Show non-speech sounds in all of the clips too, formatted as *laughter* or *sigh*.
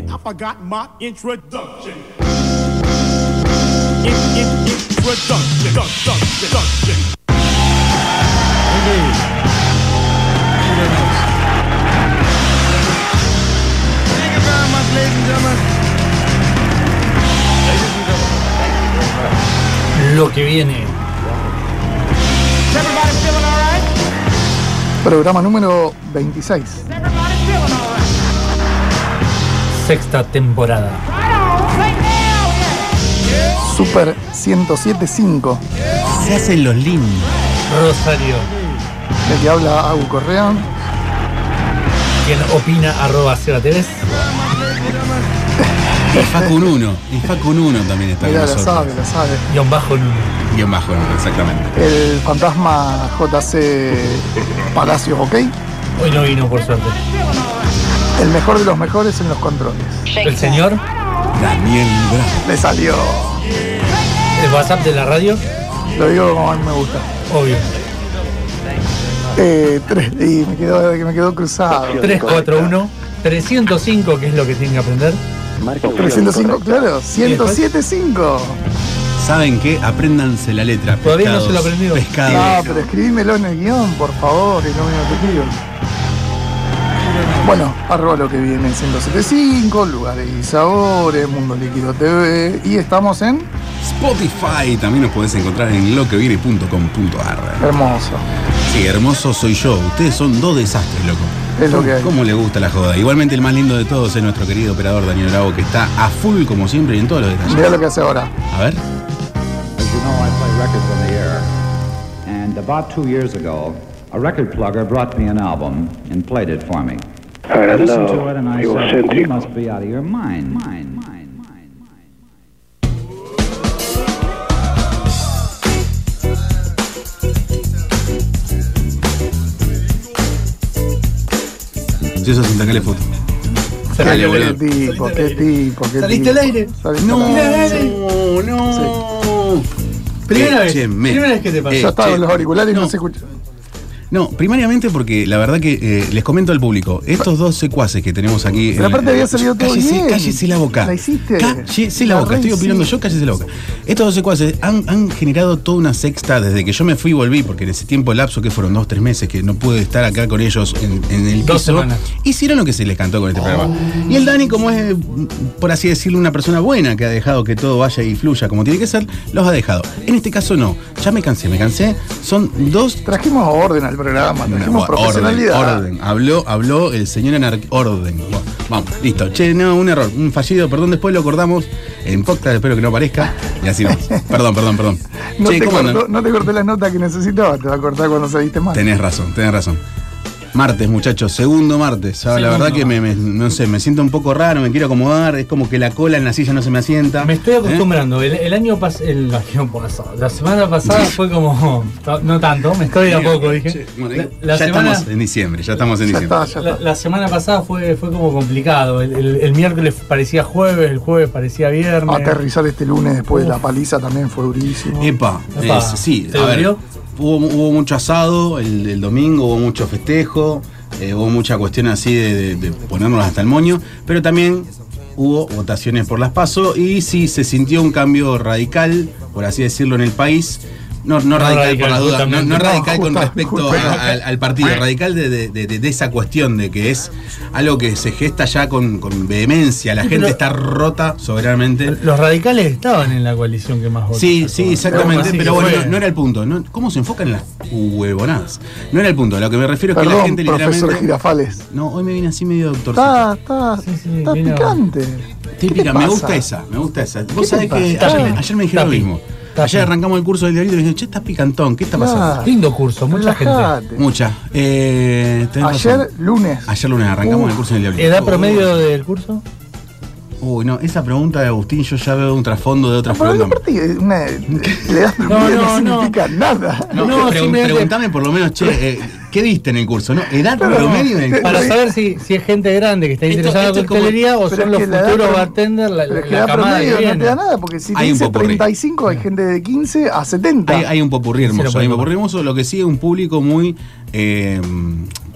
and I forgot my introduction. In, in, introduction, introduction, introduction. Indeed. Thank you very much. Thank you very much, ladies and gentlemen. Ladies and gentlemen. Lo que viene. Is everybody feeling all right? Programa número 26. Is everybody feeling all right? Sexta temporada. Super 107.5. Se hacen los lindos. Rosario. De que habla Agu Correa. Quien opina arroba TV. Y Facun 1. Y Facun 1 también está Mirá, con la nosotros. sabe, la sabe. Guión bajo en Guión bajo, ¿no? exactamente. El fantasma JC Palacios, ¿ok? Hoy no vino por suerte. El mejor de los mejores en los controles. El señor. Daniel Bravo. Le salió. El WhatsApp de la radio. Lo digo como a mí me gusta. Obvio. Eh, tres, y me quedó, que me quedó cruzado. 341 305, que es lo que tienen que aprender. 305, claro. 107.5. ¿Saben qué? Apréndanse la letra. Todavía no se lo pescados, aprendió. Pescado. No, pero escribímelo en el guion, por favor, y no me lo pido. Bueno, arroba lo que viene en 175, lugares y sabores, Mundo Líquido TV, y estamos en Spotify. También nos podés encontrar en loqueviene.com.ar. Hermoso. Sí, hermoso soy yo. Ustedes son dos desastres, loco. Es lo que hay. ¿Cómo le gusta la joda? Igualmente el más lindo de todos es nuestro querido operador Daniel Bravo, que está a full como siempre y en todos los detalles. Mirá lo que hace ahora. A ver. About two years ago, a record plugger brought me an album and played it for me. I listened to it and I said, you must be out of your mind. mind, mind, mind, mind. Si eso sin sacarle foto. Dale, Qué boludo. tipo, qué tipo, qué ¿Saliste tipo. al aire? Saliste No, al aire. no, no. Primera vez. Primera vez que te pasa. Eh, Ya estaba en los auriculares y no, no. se escucha. No, primariamente porque la verdad que eh, les comento al público, estos dos secuaces que tenemos aquí. Pero aparte había salido todo cállese, bien. Cállese la boca. La hiciste. Cállese la La boca. Estoy opinando hiciste. yo, cállese la boca. Estos dos secuaces han, han generado toda una sexta desde que yo me fui y volví, porque en ese tiempo lapso que fueron dos, tres meses que no pude estar acá con ellos en, en el Dos piso, semanas. hicieron lo que se les cantó con este programa. Y el Dani, como es, por así decirlo, una persona buena que ha dejado que todo vaya y fluya como tiene que ser, los ha dejado. En este caso no. Ya me cansé, me cansé. Son dos Trajimos orden al programa, trajimos profesionalidad. orden. Habló, habló el señor anar orden. Bueno, vamos, listo. Che, no, un error, un fallido, perdón, después lo acordamos en podcast, espero que no aparezca. Y así vamos. *laughs* Perdón, perdón, perdón. No, che, te cortó, no te corté la nota que necesitaba, te va a cortar cuando saliste mal. Tenés razón, tenés razón. Martes, muchachos, segundo martes. Ah, la verdad que me, me- no sé, me siento un poco raro, me quiero acomodar, es como que la cola en la silla no se me asienta. Me estoy ¿Eh? acostumbrando. El, el año pasado, el año pasado, la semana pasada fue como, no tanto, me estoy de a poco, dije. La, la ya semana, estamos en diciembre, ya estamos en Ya diciembre. está, ya la, está. la semana pasada fue, fue como complicado. El, el- el miércoles parecía jueves, el jueves parecía viernes. Aterrizar este lunes después de la paliza también fue durísimo. Epa, Epa, es- sí, ¿te a ver? Hubo, hubo mucho asado el, domingo, hubo mucho festejo, eh, hubo mucha cuestión así de ponernos hasta el moño, pero también hubo votaciones por las PASO y sí se sintió un cambio radical, por así decirlo, en el país. No, no, radical, radical, por la duda, no, no No, radical con respecto justa- a- al, al partido, radical de, de- de- de esa cuestión de que es algo que se gesta ya con, con vehemencia, la Sí, gente está rota soberanamente. Los radicales estaban en la coalición que más votó. Sí, sí, exactamente, pero bueno, no, no era el punto. No- ¿Cómo se enfocan en las huevonadas? No era el punto. A lo que me refiero es que la gente profesor literalmente. Girafales. No, hoy me viene así medio doctor. Está, está, Sí, sí, está picante. Típica, ¿Qué me gusta esa, me gusta esa. ¿Qué Vos sabés que ayer, me- ayer me dijeron lo mismo. Ayer arrancamos el curso del diario y dijeron, che, estás picantón, ¿qué está pasando? Claro. Lindo curso, mucha gente. Mucha. Eh, tenés Ayer, razón. lunes. Ayer lunes arrancamos Uf. el curso del diario. ¿Edad promedio del curso? Uy, no, esa pregunta de Agustín yo ya veo un trasfondo de otras Pero preguntas. aparte, una, *laughs* le das promedio no, no, no. significa nada. No, No, pre- simplemente- preguntame por lo menos, che, eh, ¿qué diste en el curso? ¿No? ¿Edad Pero- promedio en el Para saber si, si es gente grande que está interesada esto en como- coctelería o son los la futuros bartenders, la, la la camada que promedio no te da nada, porque si te Hay un dice popurrí. 35 hay gente de 15 a 70. Hay, hay un popurrí hermoso, hay un popurrí hermoso, lo que sigue un público muy eh,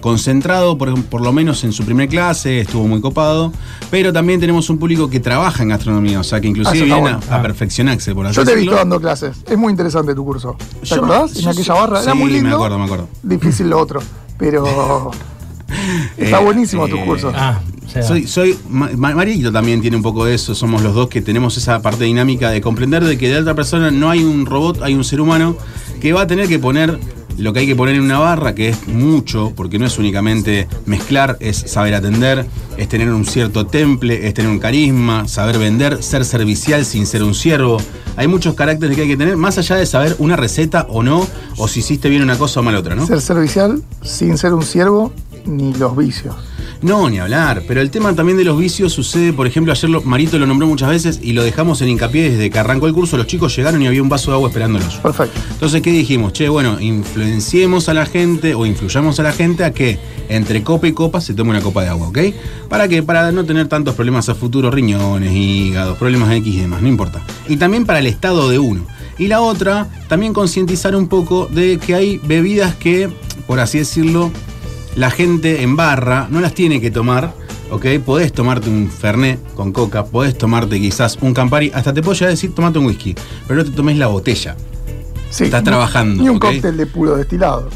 concentrado, por, por lo menos en su primer clase, estuvo muy copado. Pero también tenemos un público que trabaja en gastronomía, o sea que inclusive Ah, viene bueno. a, a perfeccionarse, por así Yo te he visto dando clases. Es muy interesante tu curso. ¿Te Yo- acordás? yo en aquella sí- barra. Era sí, muy lindo. me acuerdo, me acuerdo. Difícil lo otro. Pero. *laughs* está Eh, buenísimo tu eh, curso. Ah, o sea, Soy, soy Ma- Ma- Marito también tiene un poco de eso, somos los dos que tenemos esa parte dinámica de comprender de que de otra persona no hay un robot, hay un ser humano que va a tener que poner lo que hay que poner en una barra, que es mucho, porque no es únicamente mezclar, es saber atender, es tener un cierto temple, es tener un carisma, saber vender, ser servicial sin ser un siervo. Hay muchos caracteres que hay que tener, más allá de saber una receta o no, o si hiciste bien una cosa o mal otra, ¿no? Ser servicial sin ser un siervo ni los vicios. No, ni hablar. Pero el tema también de los vicios sucede, por ejemplo, ayer lo- Marito lo nombró muchas veces y lo dejamos en hincapié desde que arrancó el curso. Los chicos llegaron y había un vaso de agua esperándolos. Perfecto. Entonces, ¿qué dijimos? Che, bueno, influenciemos a la gente o influyamos a la gente a que entre copa y copa se tome una copa de agua, ¿ok? ¿Para qué? Para no tener tantos problemas a futuro, riñones, hígados, problemas X y demás, no importa. Y también para el estado de uno. Y la otra, también concientizar un poco de que hay bebidas que, por así decirlo, la gente en barra no las tiene que tomar, ¿ok? Podés tomarte un Fernet con coca, podés tomarte quizás un Campari, hasta te puedo llegar a decir tomate un whisky, pero no te tomes la botella. Sí. Estás trabajando, Ni un cóctel de puro destilado.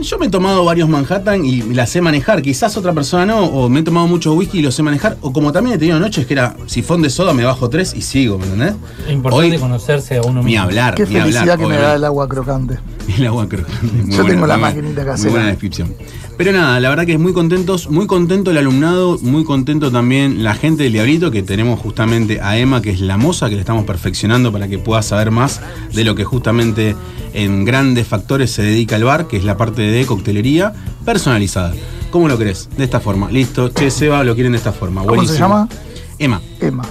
Yo me he tomado varios Manhattan y la sé manejar, quizás otra persona no, o me he tomado mucho whisky y lo sé manejar, o como también he tenido noches que era sifón de soda, me bajo tres y sigo, ¿me entendés? es importante Hoy, conocerse a uno ni mismo. hablar, Qué ni felicidad hablar. que me da el agua crocante. *laughs* El agua crocante. Muy Yo buena, tengo la muy maquinita Muy casera. buena descripción. Pero nada, la verdad que es muy contentos, muy contento el alumnado, muy contento también la gente del Diablito, que tenemos justamente a Emma, que es la moza, que le estamos perfeccionando para que pueda saber más de lo que justamente en grandes factores se dedica al bar, que es la parte de coctelería personalizada. ¿Cómo lo querés? De esta forma. Listo, che, Seba, lo quieren de esta forma. ¿Cómo se llama? Emma. Emma.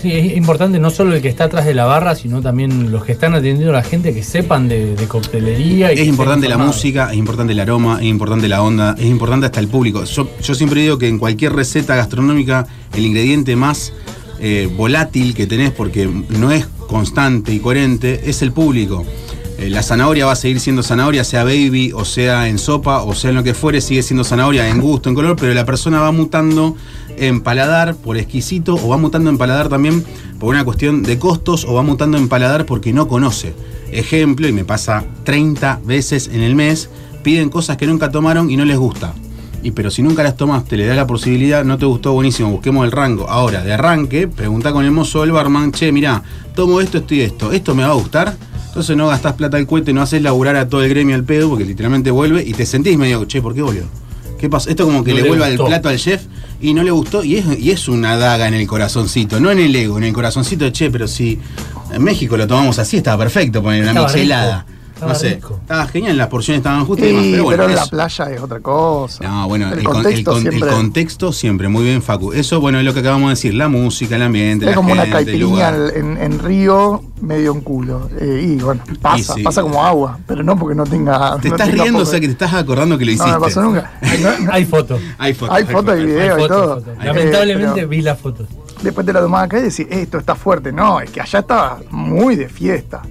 Sí, es importante no solo el que está atrás de la barra, sino también los que están atendiendo a la gente que sepan de, de coctelería. Y Es importante la música, es importante el aroma, es importante la onda, es importante hasta el público. Yo, yo siempre digo que en cualquier receta gastronómica el ingrediente más eh, volátil que tenés, porque no es constante y coherente, es el público. Eh, la zanahoria va a seguir siendo zanahoria, sea baby, o sea en sopa, o sea en lo que fuere, sigue siendo zanahoria en gusto, en color, pero la persona va mutando en paladar por exquisito, o va mutando en paladar también por una cuestión de costos, o va mutando en paladar porque no conoce. Ejemplo, y me pasa 30 veces en el mes, piden cosas que nunca tomaron y no les gusta. Y pero si nunca las tomaste, le da la posibilidad, no te gustó, buenísimo, busquemos el rango. Ahora, de arranque, pregunta con el mozo del barman, che, mirá, tomo esto, esto y esto, ¿esto me va a gustar? Entonces no gastás plata al cohete, no haces laburar a todo el gremio al pedo, porque literalmente vuelve y te sentís medio, che, ¿por qué volvió? ¿Qué pasa? Esto como que No le vuelve el plato al chef y no le gustó, y es, y es una daga en el corazoncito, no en el ego, en el corazoncito, che, pero si en México lo tomamos así, estaba perfecto, poner una michelada. No estaba sé, rico. estaba genial, las porciones estaban justas y Sí, demás, pero bueno. en la playa es otra cosa. No, bueno, el, el con- el contexto con- el siempre. contexto siempre, muy bien, Facu. Eso, bueno, es lo que acabamos de decir, la música, el ambiente, es la como una gente, caipirinha en, en Río, medio en culo. Eh, y bueno, pasa, Y sí. pasa como agua, pero no porque no tenga. Te no estás tenga riendo, o sea que te estás acordando que lo No hiciste. me pasó nunca. Hay fotos. Hay fotos. Hay fotos y video. Hay y todo. Eh, Lamentablemente pero vi las fotos. Después te la tomás acá y decís, esto está fuerte. No, es que allá estaba muy de fiesta.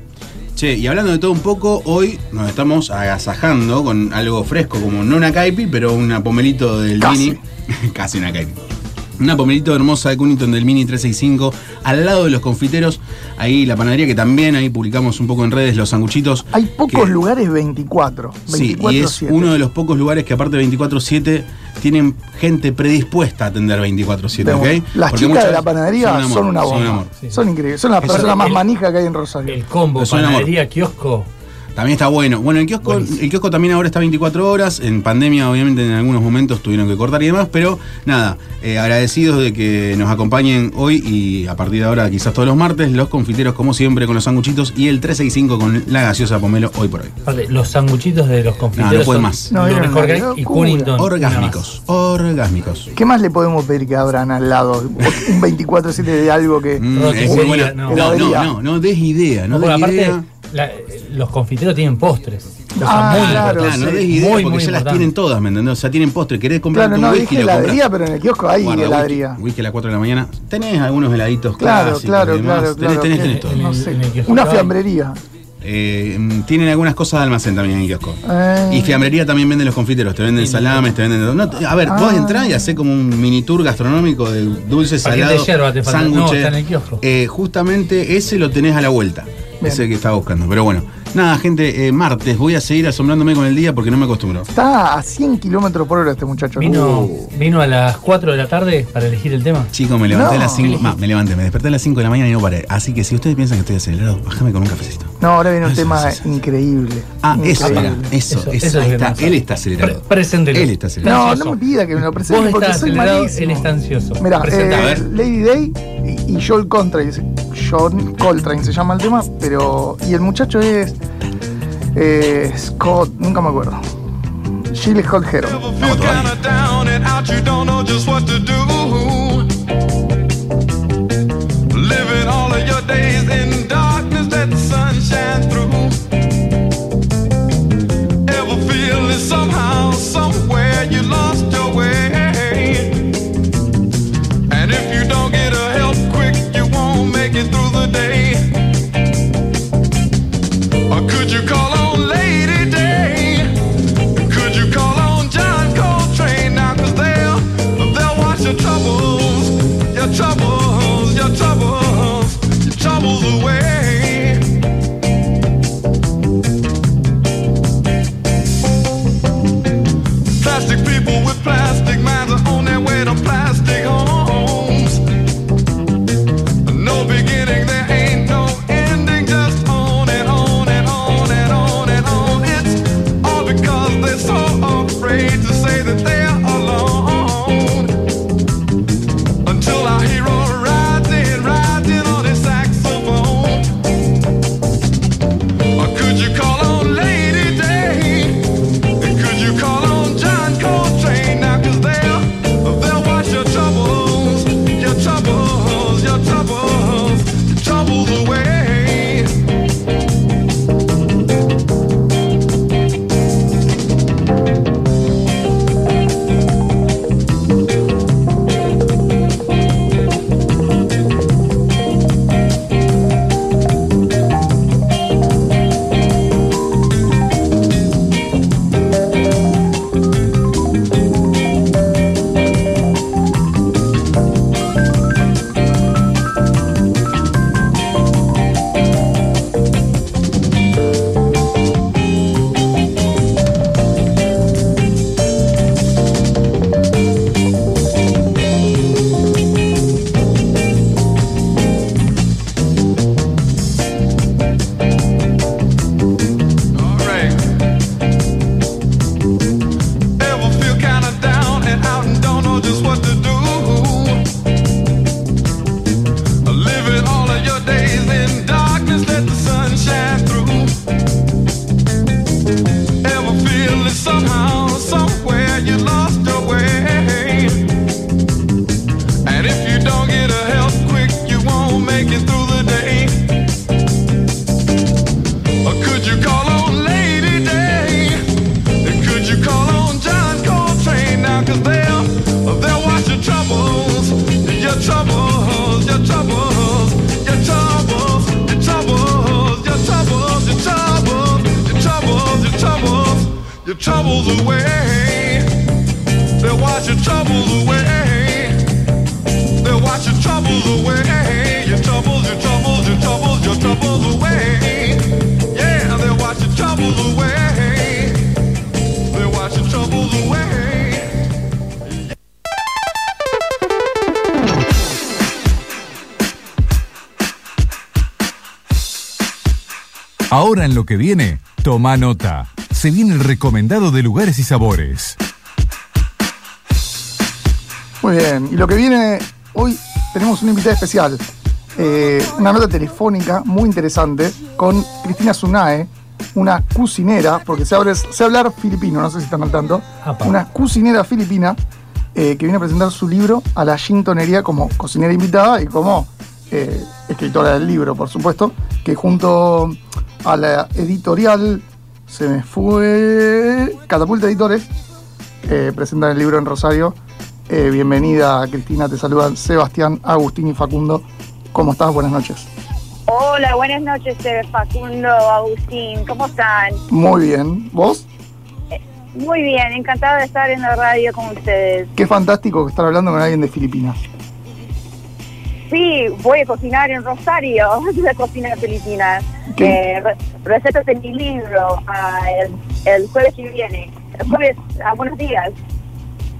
Che, y hablando de todo un poco, hoy nos estamos agasajando con algo fresco, como no una caipi, pero una pomelito del Casi. Mini. *laughs* Casi una caipi. Una pomelito hermosa de Cunnington del Mini 365, al lado de los confiteros. Ahí la panadería, que también ahí publicamos un poco en redes los sanguchitos. Hay pocos que- lugares 24. Sí, 24 y es uno de los pocos lugares que aparte de 24-7 tienen gente predispuesta a atender 24-7, ¿ok? Las Porque chicas de la panadería un amor, son una son un bomba. amor. Sí. Son increíbles. Son las personas más manijas que hay en Rosario. El combo, panadería, kiosco. También está bueno. Bueno, el kiosco, Buenísimo. el kiosco también ahora está 24 horas. En pandemia, obviamente, en algunos momentos tuvieron que cortar y demás. Pero nada, eh, agradecidos de que nos acompañen hoy y a partir de ahora, quizás todos los martes, los confiteros, como siempre, con los sanguchitos y el 365 con la gaseosa pomelo hoy por hoy. Aparte, los sanguchitos de los confiteros No, no puede son más. No, que hay. Y. Cunnington. Orgásmicos, orgásmicos. ¿Qué más le podemos pedir que abran al lado? Un 24-7 de algo que. Mm, Roticería, es muy buena. no. No, no, no, no des idea, no No, des idea. aparte, la- los confiteros tienen postres. Ah, muy claro, Claro, no sí. des idea Muy, porque muy ya las tienen todas, ¿me entendés? O sea, tienen postre. ¿Querés comprar Claro, un no, whisky? dije lo compras. heladería, pero en el kiosco hay Guarda, heladería. Whisky, whisky a las 4 de la mañana. Tenés algunos heladitos Claro, clásicos claro, y demás. claro, Tenés, tenés, tenés no sé, una fiambrería. Eh, mm, tienen algunas cosas de almacén también en el kiosco. Eh. Y fiambrería también venden los confiteros, te venden salames, te venden. no, a ver, vos Ah. entrás y hacés como un mini tour gastronómico de dulce, Paquete de salado, yerba te falta. No, sándwiches. está en el kiosco. Eh, justamente ese lo tenés a la vuelta. Bien. Ese que estaba buscando. Pero bueno, nada, gente, eh, martes voy a seguir asombrándome con el día porque no me acostumbro. Está a 100 kilómetros por hora este muchacho. Vino, Uh. vino a las 4 de la tarde para elegir el tema. Chicos, me levanté No. a las 5. Me levanté, me desperté a las 5 de la mañana y no paré. Así que si ustedes piensan que estoy acelerado, bájame con un cafecito. No, ahora viene un Eso, tema eso, eso. increíble. Ah, eso, Increíble. eso, Eso- ahí está. Él está acelerado. Pre- preséntelo. Él está acelerado. No, no me pida que me lo presente Vos porque estás soy acelerado, malísimo. él está ansioso. A eh, ver. Lady Day y, y Joel Coltrane, John Coltrane se llama el tema, pero. Y el muchacho es. eh, Scott, nunca me acuerdo. Heron. Ever Ahora en lo que viene, toma nota. Se viene el recomendado de lugares y sabores. Muy bien. Y lo que viene, hoy tenemos una invitada especial. Eh, una nota telefónica muy interesante con Cristina Sunae, una cocinera, porque se, habla, sé hablar filipino, no sé si están al tanto. Apa. Una cocinera filipina eh, que viene a presentar su libro a la Gintonería como cocinera invitada y como eh, escritora del libro, por supuesto, que junto a la editorial se me fue Catapulta Editores eh, presentan el libro en Rosario. Eh, bienvenida, Cristina. Te saludan Sebastián, Agustín y Facundo. ¿Cómo estás? Buenas noches. Hola, buenas noches, eh, Facundo, Agustín, ¿cómo están? Muy bien. ¿Vos? Muy bien, encantada de estar en la radio con ustedes. Qué fantástico estar hablando con alguien de Filipinas. Sí, voy a cocinar en Rosario, *laughs* de cocina filipina. Eh, re- recetas de mi libro ah, el, el jueves que viene. El jueves, ah, buenos días.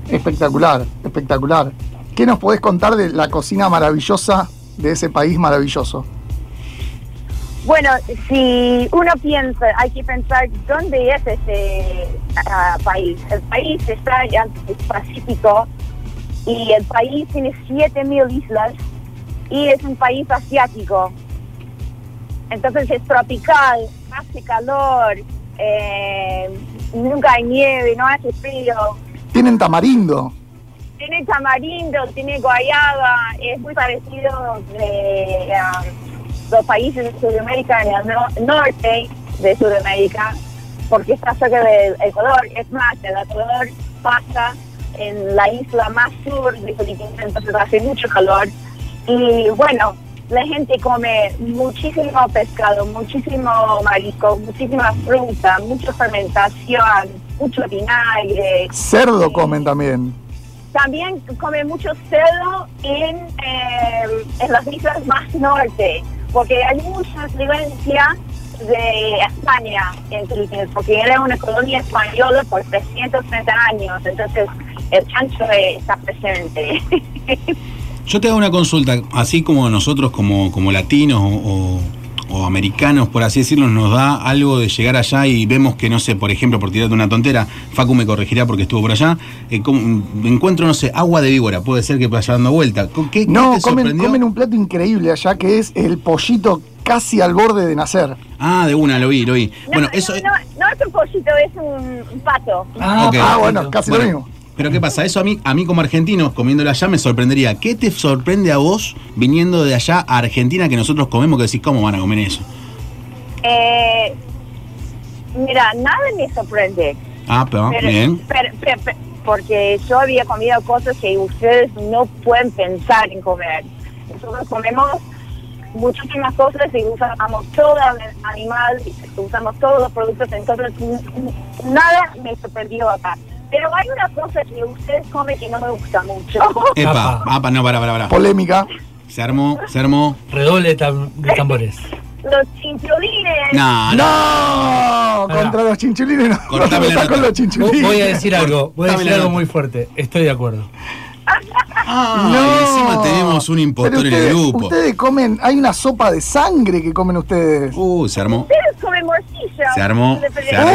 Espectacular, espectacular. ¿Qué nos podés contar de la cocina maravillosa de ese país maravilloso? Bueno, si uno piensa, hay que pensar dónde es ese ah, país. El país está en el Pacífico y el país tiene 7.000 islas y es un país asiático. Entonces es tropical, hace calor, eh, nunca hay nieve, no hace frío. Tienen tamarindo. Tiene tamarindo, tiene guayaba, es muy parecido de ah, los países de Sudamérica en el no- norte de Sudamérica, porque está cerca del Ecuador. Es más, el Ecuador pasa en la isla más sur de Filipinas, entonces hace mucho calor. Y bueno, la gente come muchísimo pescado, muchísimo marisco, muchísima fruta, mucha fermentación, mucho vinagre. Cerdo comen también. También come mucho cerdo en, eh, en las islas más norte, porque hay mucha influencia de España en Filipinas, porque era una colonia española por 330 años, entonces el chancho está presente. *laughs* Yo te hago una consulta, así como nosotros como, como latinos o, o- o americanos, por así decirlo, nos da algo de llegar allá y vemos que, no sé, por ejemplo, por tirarte una tontera, Facu me corregirá porque estuvo por allá, eh, como- encuentro, no sé, agua de víbora, puede ser que vaya dando vuelta. ¿Qué, qué No, te comen, comen un plato increíble allá que es el pollito casi al borde de nacer. Ah, de una, lo vi, lo vi. No, Bueno, no, eso... no, no es un pollito, es un, pato. Ah. Ah, bueno, casi Bueno, lo mismo. Pero ¿qué pasa? Eso a mí, a mí como argentino, comiéndolo allá, me sorprendería. ¿Qué te sorprende a vos viniendo de allá a Argentina que nosotros comemos que decís, ¿cómo van a comer eso? Eh, mira, nada me sorprende. Ah, pero, Pero- bien. pero- pero- pero- porque yo había comido cosas que ustedes no pueden pensar en comer. Nosotros comemos muchísimas cosas y usamos todo el animal, usamos todos los productos, entonces nada me sorprendió acá. Pero hay una cosa que ustedes comen que no me gusta mucho. *laughs* Epa, Apa. no, para, para, para. Polémica. Se armó, se armó. Redoble de, tam- de tambores. Los chinchulines. No, no. Contra los chinchulines no. Cortame *laughs* la Está con nota. los chinchulines. Voy a decir algo, voy a decir algo muy fuerte. Estoy de acuerdo. Ah, No. y encima tenemos un impostor Pero en el ustedes- grupo. Ustedes comen, hay una sopa de sangre que comen ustedes. Uh, se armó. Ustedes comen morcilla. Se armó, se armó.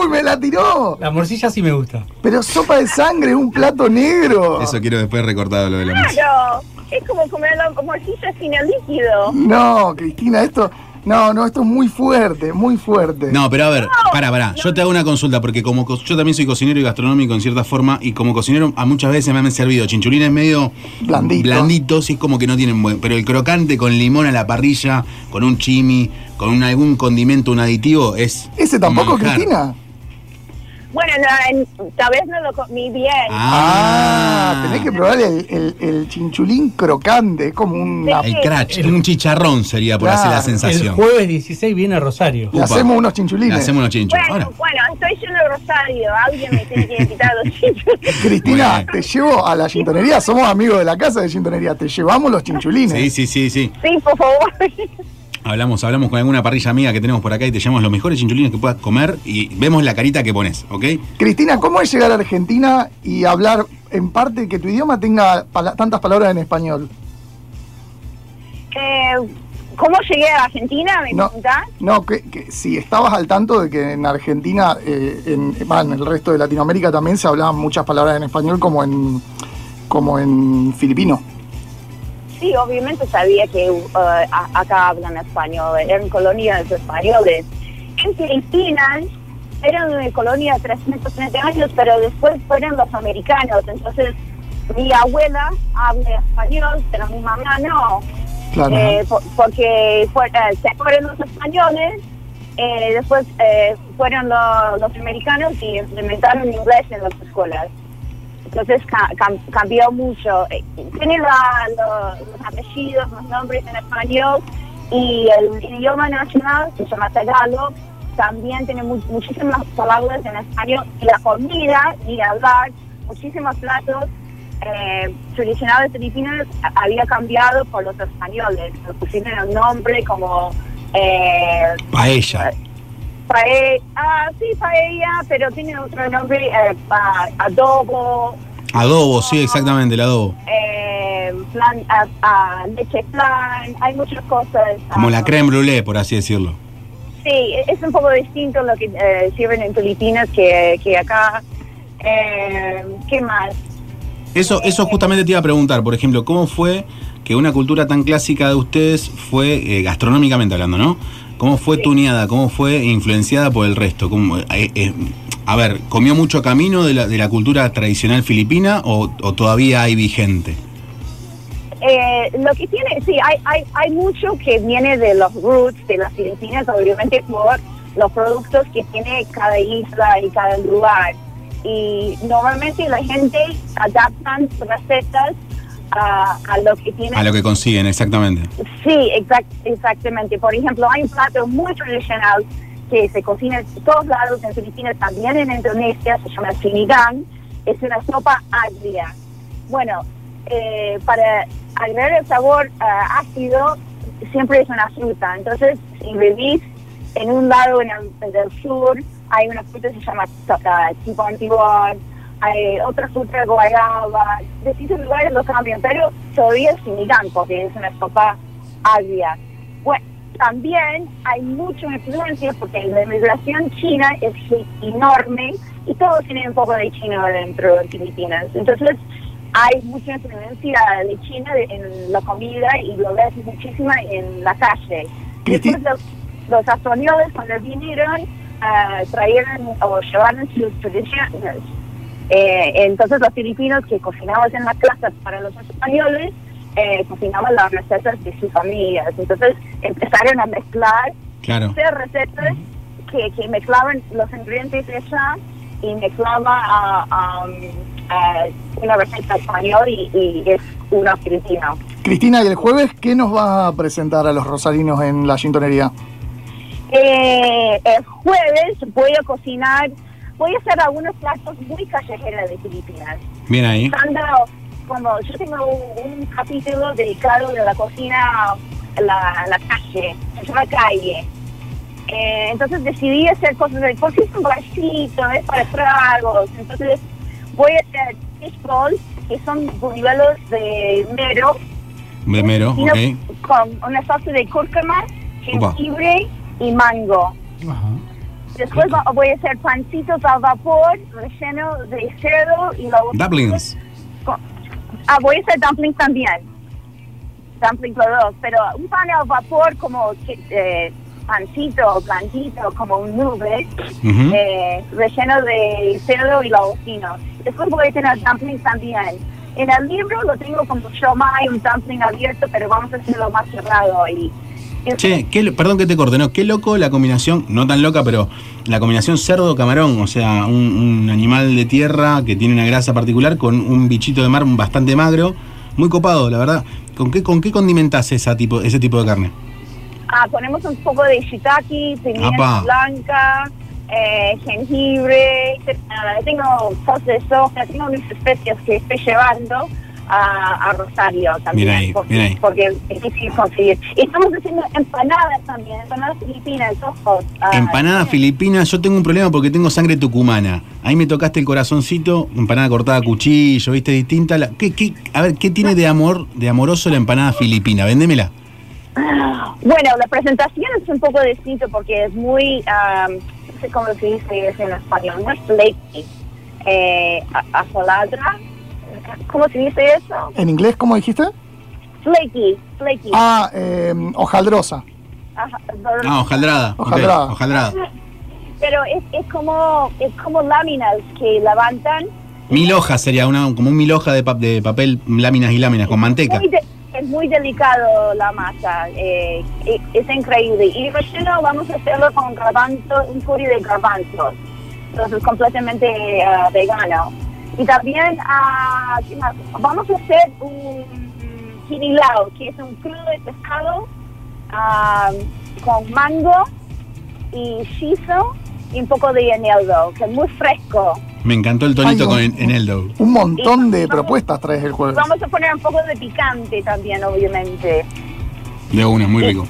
¡Uy, me la tiró! La morcilla sí me gusta. Pero sopa de sangre, un plato negro. Eso quiero después recortado lo de la. Claro, es como comer la morcilla sin el líquido. No, Cristina, esto. No, no, esto es muy fuerte, muy fuerte. No, pero a ver, para, para. Yo te hago una consulta, porque como co- yo también soy cocinero y gastronómico en cierta forma, y como cocinero a muchas veces me han servido chinchulines medio Blanditos. blanditos y es como que no tienen buen. Pero el crocante con limón a la parrilla, con un chimi, con un- algún condimento, un aditivo, es. ¿Ese tampoco, manjar. Cristina? Bueno, no, en- tal vez no lo comí bien. Ah, tenés que probar el, el- el chinchulín crocante, es como una... El crash, un chicharrón sería por Claro. así la El sensación. jueves 16 viene a Rosario. Le hacemos unos Le chinchulines. hacemos unos chinchos. Bueno, bueno, estoy yendo a Rosario. Alguien me tiene que invitar a los *laughs* chinchulines. Cristina, te llevo a la chintonería, somos amigos de la casa de chintonería, te llevamos los chinchulines. Sí, sí, sí, sí. Sí, por favor. Hablamos, hablamos con alguna parrilla amiga que tenemos por acá y te llevamos los mejores chinchulines que puedas comer y vemos la carita que pones, ¿ok? Cristina, ¿cómo es llegar a Argentina y hablar en parte que tu idioma tenga pala- tantas palabras en español? Eh, ¿Cómo llegué a Argentina? ¿Me No, preguntás? no que, que si estabas al tanto de que en Argentina, eh, en, en el resto de Latinoamérica también se hablaban muchas palabras en español como en, como en filipino. Sí, obviamente sabía que uh, acá hablan español, eran colonias españoles. En Filipinas eran una colonia de 330 años, pero después fueron los americanos. Entonces, mi abuela habla español, pero mi mamá no. Claro. Eh, por- porque fue- se fueron los españoles, eh, después eh, fueron lo- los americanos y implementaron inglés en las escuelas. Entonces ca- cam- cambió mucho. Eh, Tiene los apellidos, los nombres en español Y el idioma nacional, que se llama Tagalog, también tiene mu- muchísimas palabras en español. Y la comida, y hablar, muchísimos platos eh, tradicionales filipinos había cambiado por los españoles. Le pusieron el nombre como eh, Paella. Paella, ah, sí, paella, pero tiene otro nombre, eh, pa- adobo, Adobo, sí, exactamente, el adobo. eh, plan, leche flan, hay muchas cosas. Como la creme brûlée, por así decirlo. Sí, es un poco distinto lo que eh, sirven en Filipinas que, que acá. Eh, ¿Qué más? Eso, eso justamente te iba a preguntar, por ejemplo, ¿cómo fue que una cultura tan clásica de ustedes fue, eh, gastronómicamente hablando, ¿no? ¿Cómo fue tuneada, cómo fue influenciada por el resto? ¿Cómo, eh, eh, a ver, ¿comió mucho camino de la, de la cultura tradicional filipina o, o todavía hay vigente? Eh, lo que tiene, sí, hay, hay, hay mucho que viene de los roots de las Filipinas, obviamente por los productos que tiene cada isla y cada lugar. Y normalmente la gente adaptan recetas a, a lo que tiene. A lo que consiguen, exactamente. Sí, exact, exactamente. Por ejemplo, hay un plato muy tradicional que se cocina en todos lados en Filipinas, también en Indonesia, se llama sinigang. Es una sopa agria. Bueno, eh, para agregar el sabor ah, ácido, siempre es una fruta. Entonces, si vivís en un lado en el, en el sur, hay una fruta que se llama uh, tibón tibón, hay otra fruta guayaba, de distintos lugares lo cambian, pero todavía es sinigang porque es una sopa agria. Bueno, también hay mucha influencia porque la inmigración china es enorme y todos tienen un poco de chino dentro de Filipinas. Entonces, hay mucha influencia de China en la comida y lo ves muchísima en la calle. Después los, los españoles cuando vinieron ah, trajeron o llevaron sus tradiciones. Eh, entonces los filipinos que cocinaban en las clases para los españoles eh, cocinaban las recetas de sus familias. Entonces empezaron a mezclar Claro. recetas que, que mezclaban los ingredientes de allá y mezclaba a, a, a una receta española y, y es una filipina. Cristina, ¿y el jueves qué nos va a presentar a los rosarinos en la chintonería? Eh, el jueves voy a cocinar, voy a hacer algunos platos muy callejeros de Filipinas. Bien ahí. Usando, como yo tengo un, un capítulo dedicado de la cocina en la, la calle, se llama calle. Eh, entonces decidí hacer cosas de porque es un barcito, es para tragos. Entonces voy a hacer fish balls, que son buñuelos de mero, De mero, ok. con una salsa de cúrcuma, jengibre y mango. Después va- voy a hacer pancitos al vapor, relleno de cerdo y luego... Dumplings. Ah, voy a hacer dumplings también. Dumplings los dos, pero un pan al vapor como eh, pancito, blandito, como un nube, eh, relleno de cerdo y lagostino. Después voy a tener dumplings también. En el libro lo tengo como shomai, un dumpling abierto, pero vamos a hacerlo más cerrado y... Che, qué perdón que te corte, ¿no? Qué loco la combinación, no tan loca, pero la combinación cerdo-camarón, o sea, un, un animal de tierra que tiene una grasa particular con un bichito de mar bastante magro, muy copado, la verdad. ¿Con qué, con qué condimentás esa tipo, ese tipo de carne? Ah, ponemos un poco de shiitake, pimienta blanca, eh, jengibre, ah, tengo salsa de soja, tengo unas especias que estoy llevando a, a Rosario también. Ahí, porque, bien ahí. porque es difícil conseguir. Y estamos haciendo empanadas también, empanadas filipinas, ojos. ah, Empanada filipina, yo tengo un problema porque tengo sangre tucumana. Ahí me tocaste el corazoncito, empanada cortada a cuchillo, viste, distinta. La- ¿qué, qué- a ver, ¿qué tiene de amor, de amoroso la empanada filipina? Véndemela. Bueno, la presentación es un poco distinto porque es muy, ah, no sé cómo se dice en español, no es flaky, eh, a- asoladra. ¿Cómo se dice eso? ¿En inglés cómo dijiste? Flaky, flaky. Ah, eh, hojaldrosa. Ajá, Ah, hojaldrada. Hojaldrada. hojaldrada. Pero es, es como es como láminas que levantan. Mil hojas sería, una, como un mil hoja de, pa- de papel, láminas y láminas, con manteca. Muy de- es muy delicado la masa, eh, es, es increíble. Y relleno vamos a hacerlo con garbanzo, un curry de garbanzos. Entonces completamente ah, vegano. Y también ah, ¿qué más? vamos a hacer un quinilao, que es un crudo de pescado ah, con mango y shiso y un poco de eneldo, que es muy fresco. Me encantó el tonito Ay, con en, Eneldo. Un montón Y de vamos- propuestas traes el jueves. Vamos a poner un poco de picante también, obviamente. De una, muy rico.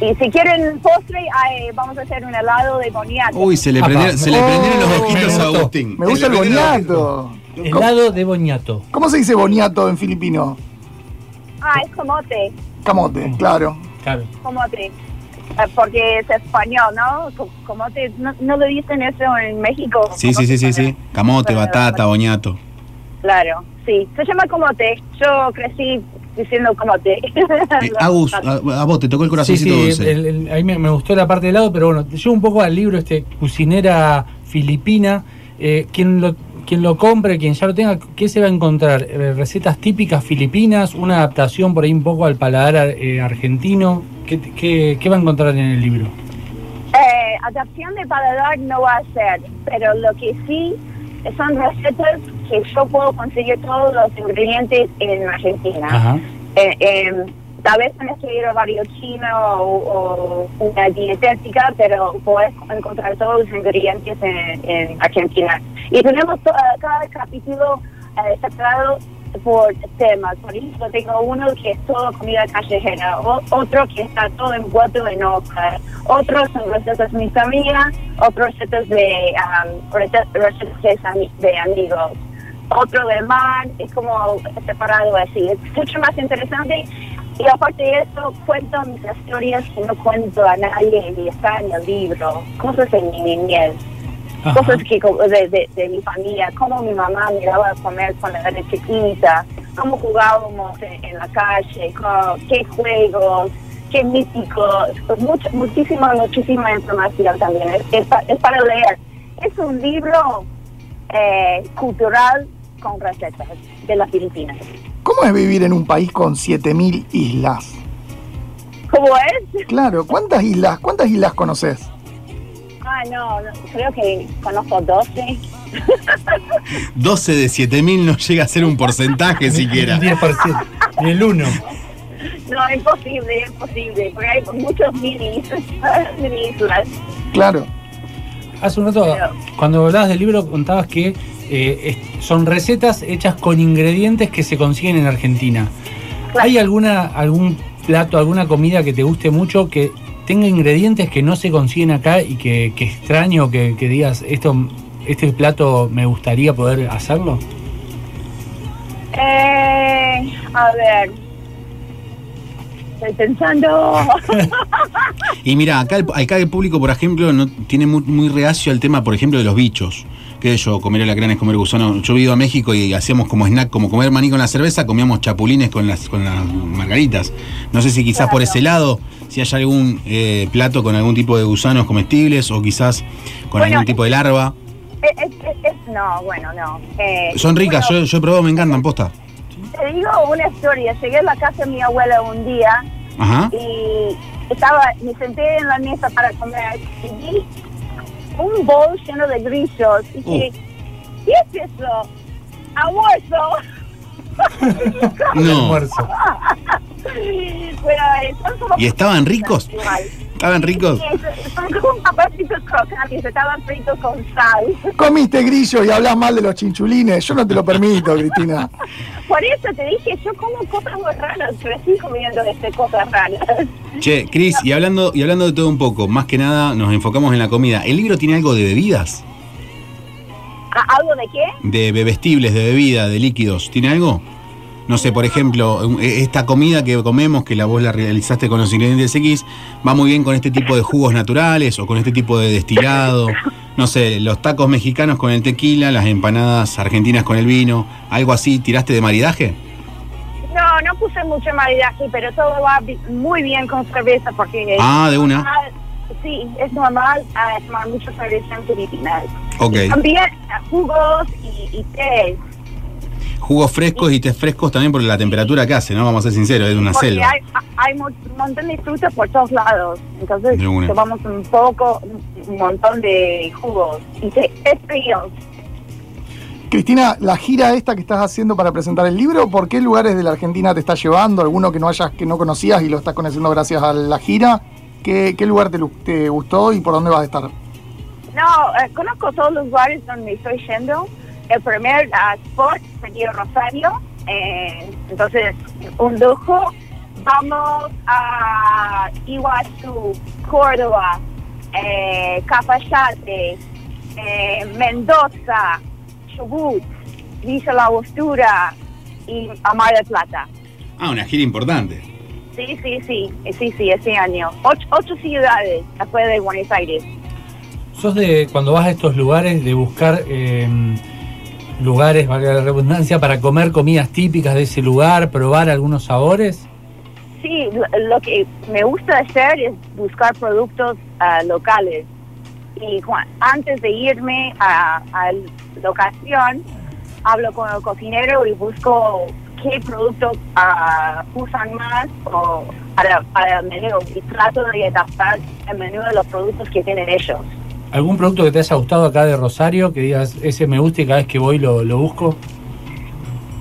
Y si quieren postre, ay, vamos a hacer un helado de boniato. Uy, se le, Apa. prendieron, se le Oh, prendieron los ojitos a. Agustín. Me gusta el boniato. ¿Cómo, Helado de boñato. cómo se dice boniato en filipino? Ah, es camote, Camote, claro. Claro. camote. Eh, Porque es español, ¿no? Co- Camote, ¿no, no lo dicen eso en México? Sí, sí, sí, sí, sí. Camote. Batata, boñato. Claro, sí. Se llama camote. Yo crecí diciendo camote. Eh, Agus, a, a vos te tocó el Sí, corazoncito sí, dulce. el- el- ahí me, me gustó la parte del lado, pero bueno, llevo un poco al libro este Cocinera Filipina. Eh, quien lo quien lo compre, quien ya lo tenga, ¿qué se va a encontrar? Eh, recetas típicas filipinas, una adaptación por ahí un poco al paladar eh, argentino. ¿Qué, qué, qué va a encontrar en el libro? Eh, adaptación de paladar no va a ser, pero lo que sí son recetas que yo puedo conseguir todos los ingredientes en Argentina. Ajá. Eh, eh, tal vez tenés que ir a barrio chino o, o una dietética, pero puedes encontrar todos los ingredientes en, en Argentina. Y tenemos cada capítulo eh, separado por temas. Por ejemplo, tengo uno que es todo comida callejera, otro que está todo envuelto en hojas, otros son recetas de mi familia, otros recetas de, um, recetas, recetas de, ami- de amigos otro de mar, es como separado así. Es mucho más interesante. Y aparte de eso, cuento mis historias que no cuento a nadie y está en el libro. Cosas de mi niñez, Ajá. cosas que de, de, de mi familia, cómo mi mamá me daba a comer cuando era chiquita, cómo jugábamos en, en la calle, qué juegos, qué míticos, pues muchísima, muchísima información también. Es, es pa- es para leer. Es un libro eh, cultural con recetas de las Filipinas. ¿Cómo es vivir en un país con 7000 islas? ¿Cómo es? Claro, ¿cuántas islas? ¿Cuántas islas conoces? Ah, no, no, creo que conozco 12. 12 de 7000 no llega a ser un porcentaje siquiera. *laughs* Un 10%. Ni el 1. No, imposible, imposible, porque hay muchos mini, *laughs* mini islas. Claro. Hace un rato, cuando hablabas del libro, contabas que eh, es- son recetas hechas con ingredientes que se consiguen en Argentina. ¿Hay alguna algún plato, alguna comida que te guste mucho que tenga ingredientes que no se consiguen acá y que, que extraño que, que digas esto, este plato me gustaría poder hacerlo? Eh, a ver, estoy pensando. *laughs* Y mira, acá el, acá el público, por ejemplo, no tiene muy, muy reacio al tema, por ejemplo, de los bichos. Que yo, comer alacranes, comer gusano. Yo he ido a México y hacíamos como snack, como comer maní con la cerveza, comíamos chapulines con las, con las margaritas. No sé si quizás por ese lado, si hay algún eh, plato con algún tipo de gusanos comestibles o quizás con Bueno, algún tipo de larva. Eh, eh, no, bueno, no. Eh, Son ricas, bueno, yo, yo he probado, me encantan, posta. Te digo una historia. Llegué a la casa de mi abuela un día Ajá. y estaba, me senté en la mesa para comer y un bol lleno de grillos. Y dije, ¿qué es eso? ¡Almuerzo! *laughs* No. Almuerzo. *laughs* Pero eh, son como ¿Y estaban ricos? igual. ¿Estaban ricos? Sí, Son como papacitos crocantes, estaban fritos con sal. Comiste grillo y hablas mal de los chinchulines. Yo no te lo permito, Cristina. *laughs* Por eso te dije, yo como cosas muy raras, crecí comiendo este, cosas raras. Che, Cris, y hablando, y hablando de todo un poco, más que nada nos enfocamos en la comida. ¿El libro tiene algo de bebidas? ¿A- ¿Algo de qué? de bebestibles, de bebida, de líquidos. ¿Tiene algo? No sé, por ejemplo, e- esta comida que comemos, que la vos la realizaste con los ingredientes X, va muy bien con este tipo de jugos naturales o con este tipo de destilado. No sé, los tacos mexicanos con el tequila, las empanadas argentinas con el vino, algo así. ¿Tiraste de maridaje? No, no puse mucho maridaje, pero todo va muy bien con cerveza porque... Ah, de una. normal- Sí, es normal ah, tomar mucha cerveza en Filipinas. Ok. También ah, jugos y, y té. Jugos frescos y té frescos también por la temperatura que hace, ¿no? Vamos a ser sinceros, es una Porque selva. hay, hay un montón de frutas por todos lados. Entonces tomamos un poco, un montón de jugos. Y té es frío. Cristina, la gira esta que estás haciendo para presentar el libro, ¿por qué lugares de la Argentina te está llevando? ¿Alguno que no hayas, que no conocías y lo estás conociendo gracias a la gira? ¿Qué, qué lugar te, lu- te gustó y por dónde vas a estar? No, eh, conozco todos los lugares donde estoy yendo. El primer ah, spot sería Rosario, eh, entonces un lujo. Vamos a Iguazú, Córdoba, eh, Cafayate, eh, Mendoza, Chubut, Villa La Angostura y a Mar del Plata. Ah, una gira importante. Sí, sí, sí, sí, sí, ese año. Ocho, ocho ciudades afuera de Buenos Aires. ¿Sos de cuando vas a estos lugares de buscar eh, lugares, valga la redundancia, para comer comidas típicas de ese lugar, probar algunos sabores? Sí, lo, que me gusta hacer es buscar productos ah, locales. Y antes de irme a, a locación, hablo con el cocinero y busco qué productos ah, usan más o para el menú. Y trato de adaptar el menú de los productos que tienen ellos. ¿Algún producto que te haya gustado acá de Rosario, que digas, ese me gusta y cada vez que voy lo, lo busco?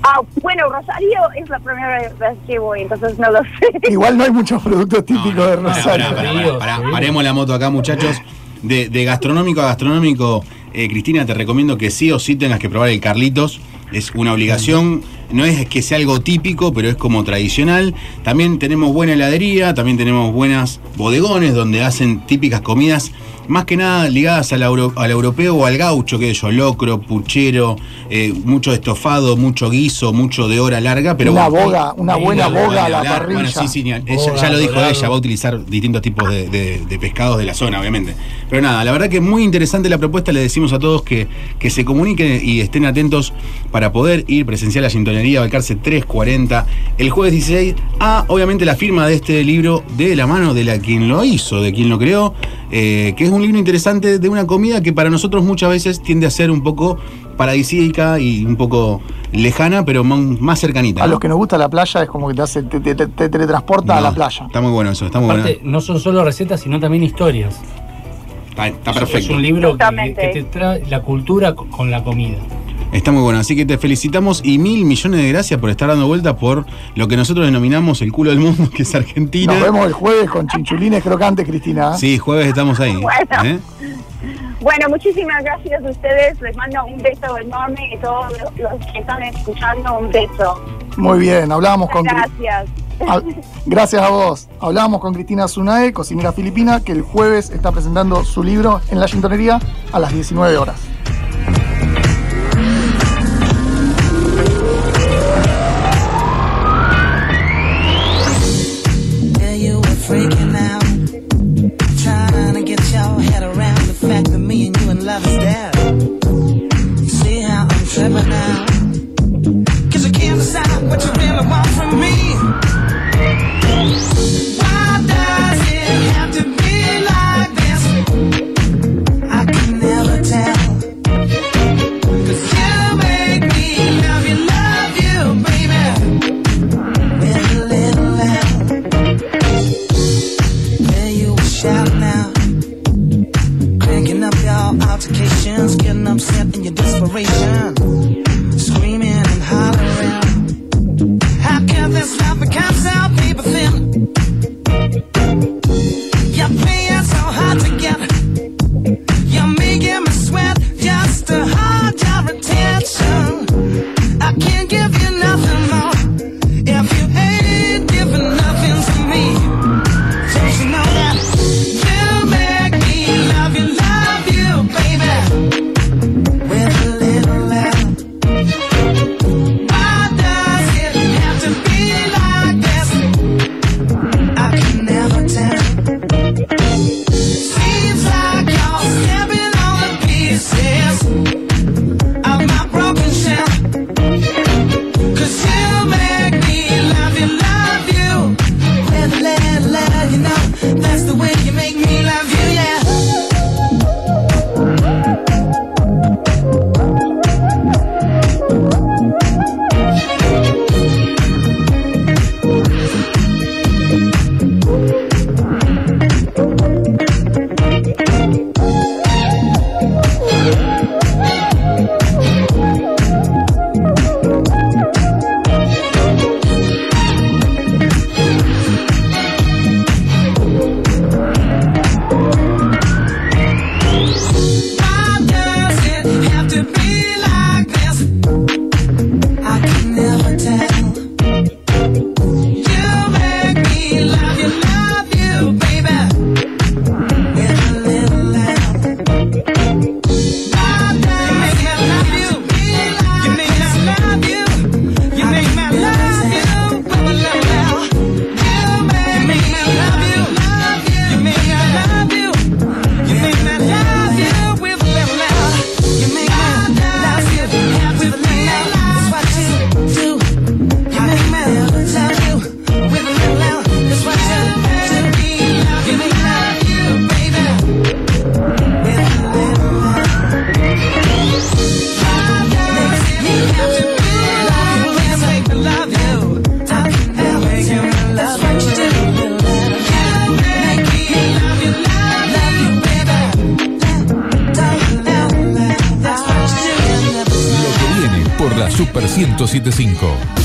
Ah, bueno, Rosario es la primera vez que voy, entonces no lo sé. Igual no hay muchos productos típicos de Rosario. Pará, pará, pará, pará. Paremos la moto acá, muchachos. De, de gastronómico a gastronómico, eh, Cristina, te recomiendo que sí o sí tengas que probar el Carlitos. Es una obligación. No es que sea algo típico, pero es como tradicional. También tenemos buena heladería, también tenemos buenas bodegones donde hacen típicas comidas, más que nada ligadas al, euro- al europeo o al gaucho, que es yo, locro, puchero, eh, mucho estofado, mucho guiso, mucho de hora larga. Pero Una bueno, boga, una Sí, buena la boga a la hablar. parrilla. Bueno, sí, sí, ella- Boga, ya lo dijo dorado. ella, va a utilizar distintos tipos de, de- de pescados de la zona, obviamente. Pero nada, la verdad que es muy interesante la propuesta, le decimos a todos que, que se comuniquen y estén atentos para poder ir presencial a Sintonería Balcarce 340 el jueves 16 a, obviamente, la firma de este libro de la mano de la quien lo hizo, de quien lo creó, eh, que es un libro interesante de una comida que para nosotros muchas veces tiende a ser un poco paradisíaca y un poco lejana, pero más más cercanita. A los que nos gusta la playa es como que te hace, te, te- te- te teletransporta a la playa. Está muy bueno eso, está muy bueno. Aparte, no son solo recetas, sino también historias. Está, está Es- perfecto. Es un libro que, te trae la cultura co- con la comida. Está muy bueno. Así que te felicitamos y mil millones de gracias por estar dando vuelta por lo que nosotros denominamos el culo del mundo, que es Argentina. Nos vemos el jueves con chinchulines crocantes, Cristina. Sí, jueves estamos ahí. *laughs* Bueno. ¿eh? Bueno, muchísimas gracias a ustedes. Les mando un beso enorme y todos los, los que están escuchando un beso. Muy bien, hablábamos con Gracias. Gracias a vos. Hablábamos con Cristina Zunae, cocinera filipina, que el jueves está presentando su libro en la Chintonería a las 19 horas. You generation. Super 1075.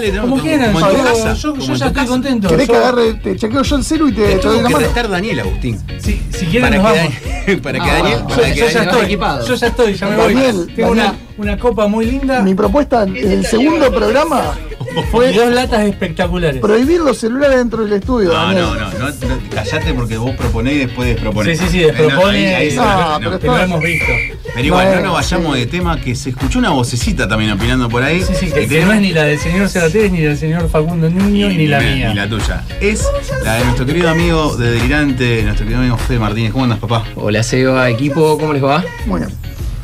Dale, Como quieran, como en tu yo, casa, yo- como yo en ya tu estoy casa. contento. ¿Querés Yo- que agarre, te chequeo yo el celu y te, te doy la que mano? restar Daniel, Agustín. Si, si quieren Para nos que, vamos. Daniel- *laughs* para que Ah, Daniel. para Yo, que yo ya Daniel- estoy, equipado. yo ya estoy, ya me voy. Daniel, Tengo una, Daniel. una copa muy linda Mi propuesta en el segundo programa *laughs* fue dos latas espectaculares. prohibir los celulares dentro del estudio, No, Daniel. no, no, no, no, callate porque vos proponés y después desproponés. Sí, sí, sí, Eh, no, despropone. ahí- ahí se- Ah, no. pero que lo está- hemos visto. Pero igual, no Bueno, nos vayamos sí. de tema que se escuchó una vocecita también opinando por ahí. Sí, sí, que, que tenemos- no es ni la del señor Ceratés, ni del señor Facundo Niño, ni, la mía. Ni la tuya. Es la de nuestro querido amigo de Delirante, nuestro querido amigo Fede Martínez. ¿Cómo andas, papá? Hola Seba, equipo, ¿cómo les va? Bien.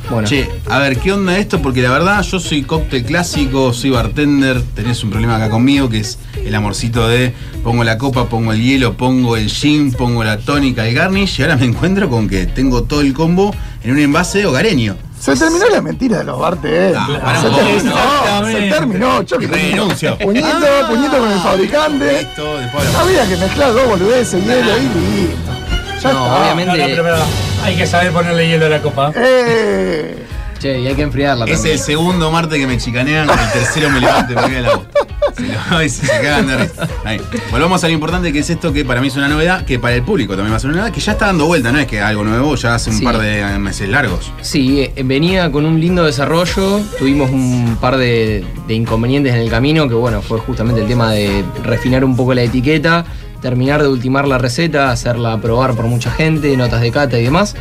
Bueno, Che, a ver, ¿qué onda esto? Porque la verdad, yo soy cóctel clásico, soy bartender, tenés un problema acá conmigo, que es el amorcito de pongo la copa, pongo el hielo, pongo el gin, pongo la tónica, el garnish, y ahora me encuentro con que tengo todo el combo en un envase hogareño. Se terminó la mentira de los Bartes. No, se, pará, terminó, exactamente. se terminó, yo que Renuncio. Puñito, Ah, puñito con el fabricante. Listo, después. Había que mezclar dos boludeces, hielo y listo. Ya No, está. obviamente. No, no, pero, pero hay que saber ponerle hielo a la copa. Eh, che, y hay que enfriarla Es también. el segundo martes que me chicanean, el tercero me levanto y me la voz. *laughs* Se se cagan de risa. Ahí. Volvamos a lo importante que es esto que para mí es una novedad, que para el público también va a ser una novedad, que ya está dando vuelta, no es que algo nuevo, ya hace un Sí. par de meses largos. Sí, eh, venía con un lindo desarrollo, tuvimos un par de, de inconvenientes en el camino, que bueno, fue justamente el tema de refinar un poco la etiqueta, terminar de ultimar la receta, hacerla probar por mucha gente, notas de cata y demás,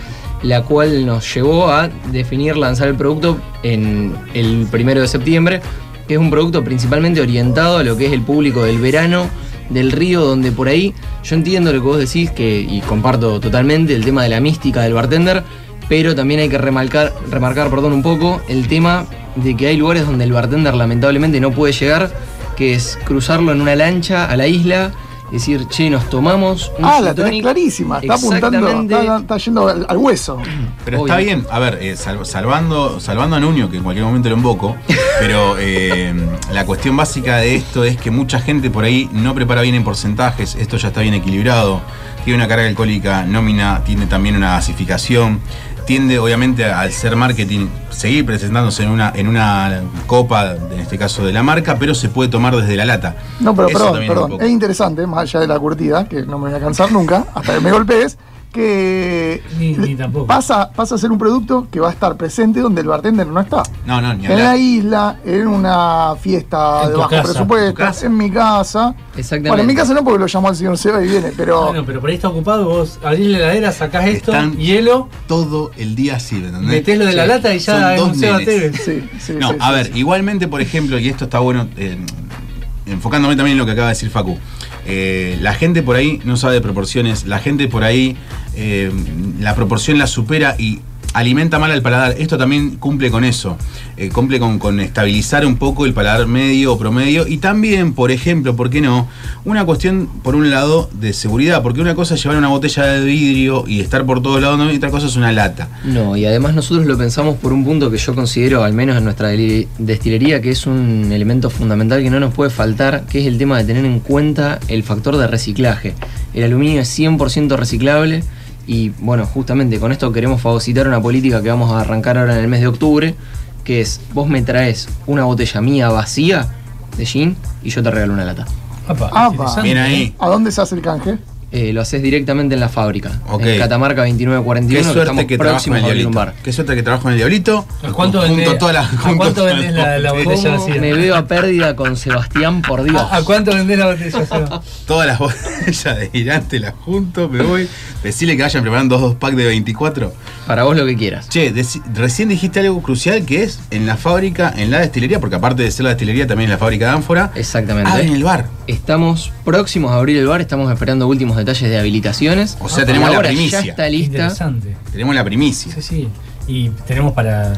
la cual nos llevó a definir lanzar el producto en el primero de septiembre, que es un producto principalmente orientado a lo que es el público del verano, del río, donde por ahí yo entiendo lo que vos decís, que, y comparto totalmente el tema de la mística del bartender, pero también hay que remarcar, remarcar perdón, un poco el tema de que hay lugares donde el bartender lamentablemente no puede llegar, que es cruzarlo en una lancha a la isla, decir, che, nos tomamos un ah, la tenés tonic". clarísima. Está apuntando, está, está yendo al, al hueso. *clears throat* Pero Obvio. está bien, a ver, eh, sal- salvando, salvando a Nuño, que en cualquier momento lo invoco, *laughs* pero eh, la cuestión básica de esto es que mucha gente por ahí no prepara bien en porcentajes, esto ya está bien equilibrado, tiene una carga alcohólica nómina, tiene también una gasificación, tiende obviamente al ser marketing seguir presentándose en una, en una copa, en este caso de la marca, pero se puede tomar desde la lata. No, pero Eso perdón, perdón. Es interesante, más allá de la curtida, que no me voy a cansar nunca, hasta que me golpees, que Ni, ni tampoco. pasa, pasa a ser un producto que va a estar presente donde el bartender no está. No, no, ni En hablar. la isla, en una fiesta En de tu bajo casa, presupuesto, tu casa. en mi casa. Exactamente. Bueno, en mi casa no porque lo llamó el señor Seba y viene, pero Bueno, pero por ahí está ocupado, vos abrís la heladera, sacás esto, Están- hielo, Todo el día así, ¿me entendés? metés lo de la Sí. lata y ya Son es dos un Seba nenes. Tevez. sí, sí, No, sí, a sí, ver, sí. igualmente, por ejemplo, y esto está bueno, eh, enfocándome también en lo que acaba de decir Facu, eh, la gente por ahí no sabe de proporciones, la gente por ahí eh, la proporción la supera y alimenta mal al paladar. Esto también cumple con eso, eh, cumple con, estabilizar un poco el paladar medio o promedio y también, por ejemplo, ¿por qué no? Una cuestión, por un lado, de seguridad, porque una cosa es llevar una botella de vidrio y estar por todos lados, y otra cosa es una lata. No, y además nosotros lo pensamos por un punto que yo considero, al menos en nuestra destilería, que es un elemento fundamental que no nos puede faltar, que es el tema de tener en cuenta el factor de reciclaje. El aluminio es 100% reciclable y bueno, justamente con esto queremos fagocitar una política que vamos a arrancar ahora en el mes de octubre, que es, vos me traes una botella mía vacía de gin y yo te regalo una lata. Apa, Apa. Bien ¿eh? ahí. ¿A dónde se hace el canje? Eh, lo haces directamente en la fábrica. Ok. En Catamarca Qué 2941, que suerte estamos que en próximos el a abrir un Diablito. bar. Qué suerte que trabajo en el Diablito. ¿A cuánto vendés la- la las- botella ¿Cómo vacía? me veo a pérdida con Sebastián, por Dios? ¿A, cuánto vendés la botella, Seba? Todas las botellas de Irante las junto, me voy. Decirle que vayan preparando dos, dos packs de 24. Para vos lo que quieras. Che, recién dijiste algo crucial que es en la fábrica, en la destilería, porque aparte de ser la destilería, también es la fábrica de ánfora. Exactamente. Ah, en el bar. Estamos próximos a abrir el bar, estamos esperando últimos detalles de habilitaciones. O sea, tenemos la primicia. Ya está lista. Interesante. Tenemos la primicia. Sí, sí. Y tenemos para.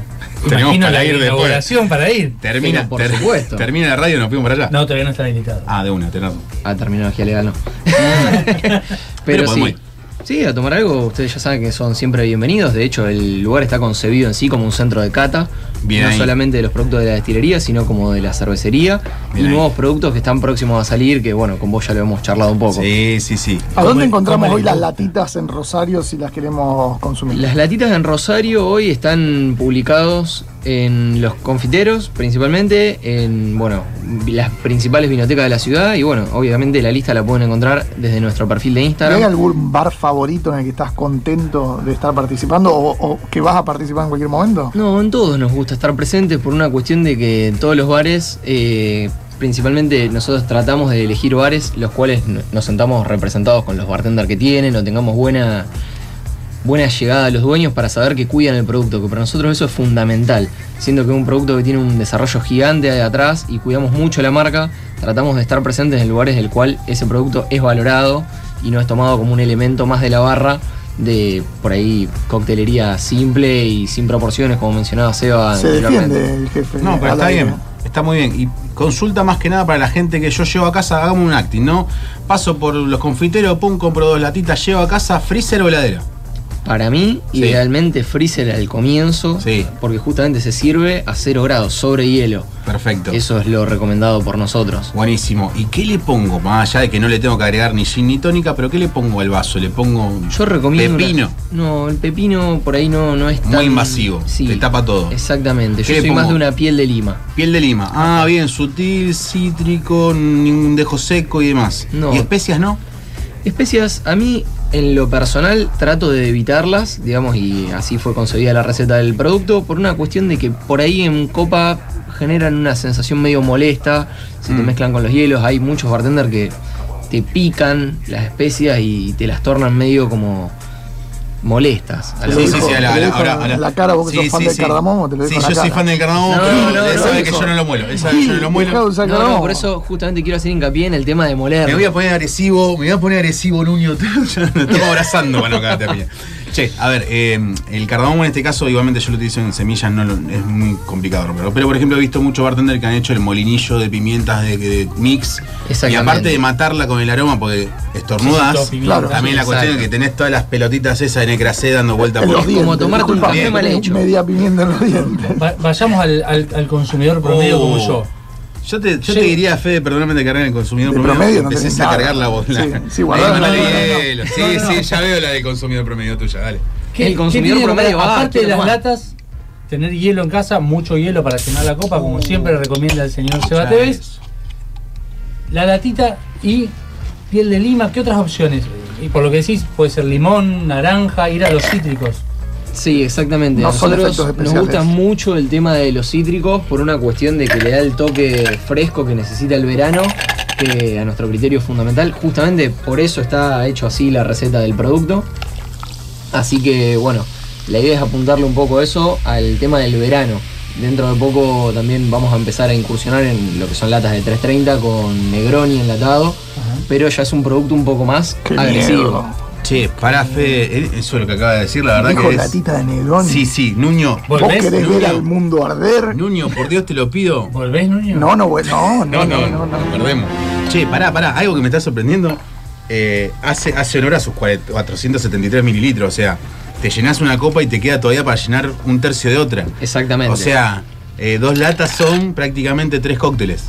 Tenemos para la ir después. para ir. Termina, por ter- supuesto. termina la radio y nos fuimos para allá. No, todavía no está habilitado. Ah, de una, tenés. Ah, terminología legal no. *laughs* Pero Pero, sí. ir. Sí, a tomar algo, ustedes ya saben que son siempre bienvenidos. De hecho, el lugar está concebido en sí como un centro de cata. Bien no ahí. solamente de los productos de la destilería, sino como de la cervecería. Bien y ahí. nuevos productos que están próximos a salir, que bueno, con vos ya lo hemos charlado un poco. Sí, sí, sí. ¿A dónde encontramos hoy las latitas en Rosario si las queremos consumir? Las latitas en Rosario hoy están publicados en los confiteros, principalmente, en bueno, las principales vinotecas de la ciudad. Y bueno, obviamente la lista la pueden encontrar desde nuestro perfil de ¿Hay Instagram. algún bar favorito en el que estás contento de estar participando o, o que vas a participar en cualquier momento? No, en todos nos gusta estar presentes por una cuestión de que en todos los bares, eh, principalmente nosotros tratamos de elegir bares los cuales no- nos sentamos representados con los bartenders que tienen o tengamos buena, buena llegada a los dueños para saber que cuidan el producto, que para nosotros eso es fundamental. Siendo que es un producto que tiene un desarrollo gigante de atrás y cuidamos mucho la marca, tratamos de estar presentes en lugares en el cual ese producto es valorado y no es tomado como un elemento más de la barra de por ahí coctelería simple y sin proporciones, como mencionaba Seba Se anteriormente. defiende el jefe. No, pero está bien. Está muy bien. Y consulta más que nada para la gente que yo llevo a casa, hagamos un acting, ¿no? Paso por los confiteros, pum, compro dos latitas, llevo a casa, freezer o heladera. Para mí, Sí. idealmente freezer al comienzo, Sí. porque justamente se sirve a 0 grados, sobre hielo. Perfecto. Eso es lo recomendado por nosotros. Buenísimo. ¿Y qué le pongo? Más allá de que no le tengo que agregar ni gin ni tónica, pero ¿qué le pongo al vaso? Le pongo Yo recomiendo. pepino. No, el pepino por ahí no, no es tan. Muy invasivo. Sí. Te tapa todo. Exactamente. ¿Qué Yo soy más pongo? de una piel de lima. Piel de lima. Ah, bien, sutil, cítrico, ningún dejo seco y demás. No. ¿Y especias no? Especias, a mí en lo personal trato de evitarlas, digamos, y así fue concebida la receta del producto, por una cuestión de que por ahí en copa generan una sensación medio molesta, se te Mm. mezclan con los hielos, hay muchos bartenders que te pican las especias y te las tornan medio como molestas. a la lo Sí, sí, sí, a la, a lo la- dijo ahora- en ahora- la cara, vos que sos fan del cardamomo, te lo Sí, dijo en yo la soy cara. fan del cardamomo, No, pero no, él no, sabe que yo no lo muelo. Él sabe que yo no lo muelo. Dejá de usar No, por eso justamente quiero hacer hincapié en el tema de moler. Me voy a poner agresivo, me voy a poner agresivo, Nuño. Ya me estamos abrazando para no cagarte a piña. Che, a ver, eh, el cardamomo en este caso, igualmente yo lo utilizo en semillas, no lo- es muy complicado romperlo. Pero por ejemplo, he visto muchos bartenders que han hecho el molinillo de pimientas de, de mix. Y aparte de matarla con el aroma, porque estornudas. Claro. también la cuestión es que tenés todas las pelotitas esas de necracé dando vuelta En por los como dientes, tomarte un disculpa, café mal hecho. Media pimienta en los dientes. Va- vayamos al, al- al consumidor promedio Oh. como yo. Yo te, yo Sí. te diría, Fede, perdóname de cargar en el consumidor De promedio. promedio no empecés a cargar la voz. Sí, sí, guardá, mandale no, no, no, no. hielo. Sí, No, no. sí, ya veo la del consumidor promedio tuya, dale. El consumidor promedio va, Aparte de las más. latas, tener hielo en casa, mucho hielo para llenar la copa, como siempre recomienda el señor Seba Tevez. La latita y piel de lima, ¿qué otras opciones? Y por lo que decís, puede ser limón, naranja, ir a los cítricos. Sí, exactamente. No son Nosotros nos gusta mucho el tema de los cítricos por una cuestión de que le da el toque fresco que necesita el verano, que a nuestro criterio es fundamental. Justamente por eso está hecho así la receta del producto. Así que bueno, la idea es apuntarle un poco eso al tema del verano. Dentro de poco también vamos a empezar a incursionar en lo que son latas de 330 con Negroni enlatado, pero ya es un producto un poco más Qué agresivo. miedo. Che, pará, Fede, eso es lo que acaba de decir, la verdad Dijo que es. latita de Negroni. Sí, sí, Nuño. ¿Vos ¿Volvés? querés ver Nuño. al mundo arder? Nuño, por Dios te lo pido. ¿Volvés, Nuño? No, no, no, No, no, no, no, no, perdemos. Che, pará, pará, algo que me está sorprendiendo. eh, hace, hace honor a sus 40 473 mililitros, o sea, te llenás una copa y te queda todavía para llenar un tercio de otra. Exactamente. O sea, eh, dos latas son prácticamente tres cócteles.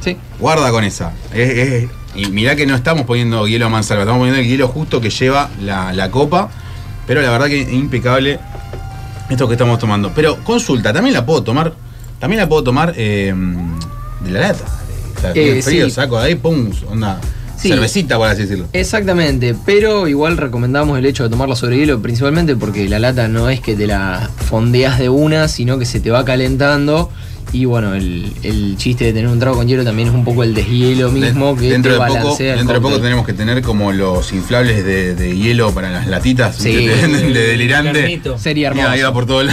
sí. Guarda con esa. Es- es- y mirá que no estamos poniendo hielo a mansalva, estamos poniendo el hielo justo que lleva la, la copa. Pero la verdad que es impecable esto que estamos tomando. Pero consulta, también la puedo tomar. También la puedo tomar eh, de la lata. Eh, frío, sí. saco de ahí, pum, onda. Sí. cervecita, por así decirlo. Exactamente, pero igual recomendamos el hecho de tomarla sobre hielo, principalmente porque la lata no es que te la fondeas de una, sino que se te va calentando. Y bueno, el, el chiste de tener un trago con hielo también es un poco el deshielo mismo que dentro te de poco, balancea el dentro de poco tenemos que tener como los inflables de, de hielo para las latitas Sí. venden *laughs* de El delirante. Sería hermoso. ahí va por todo el.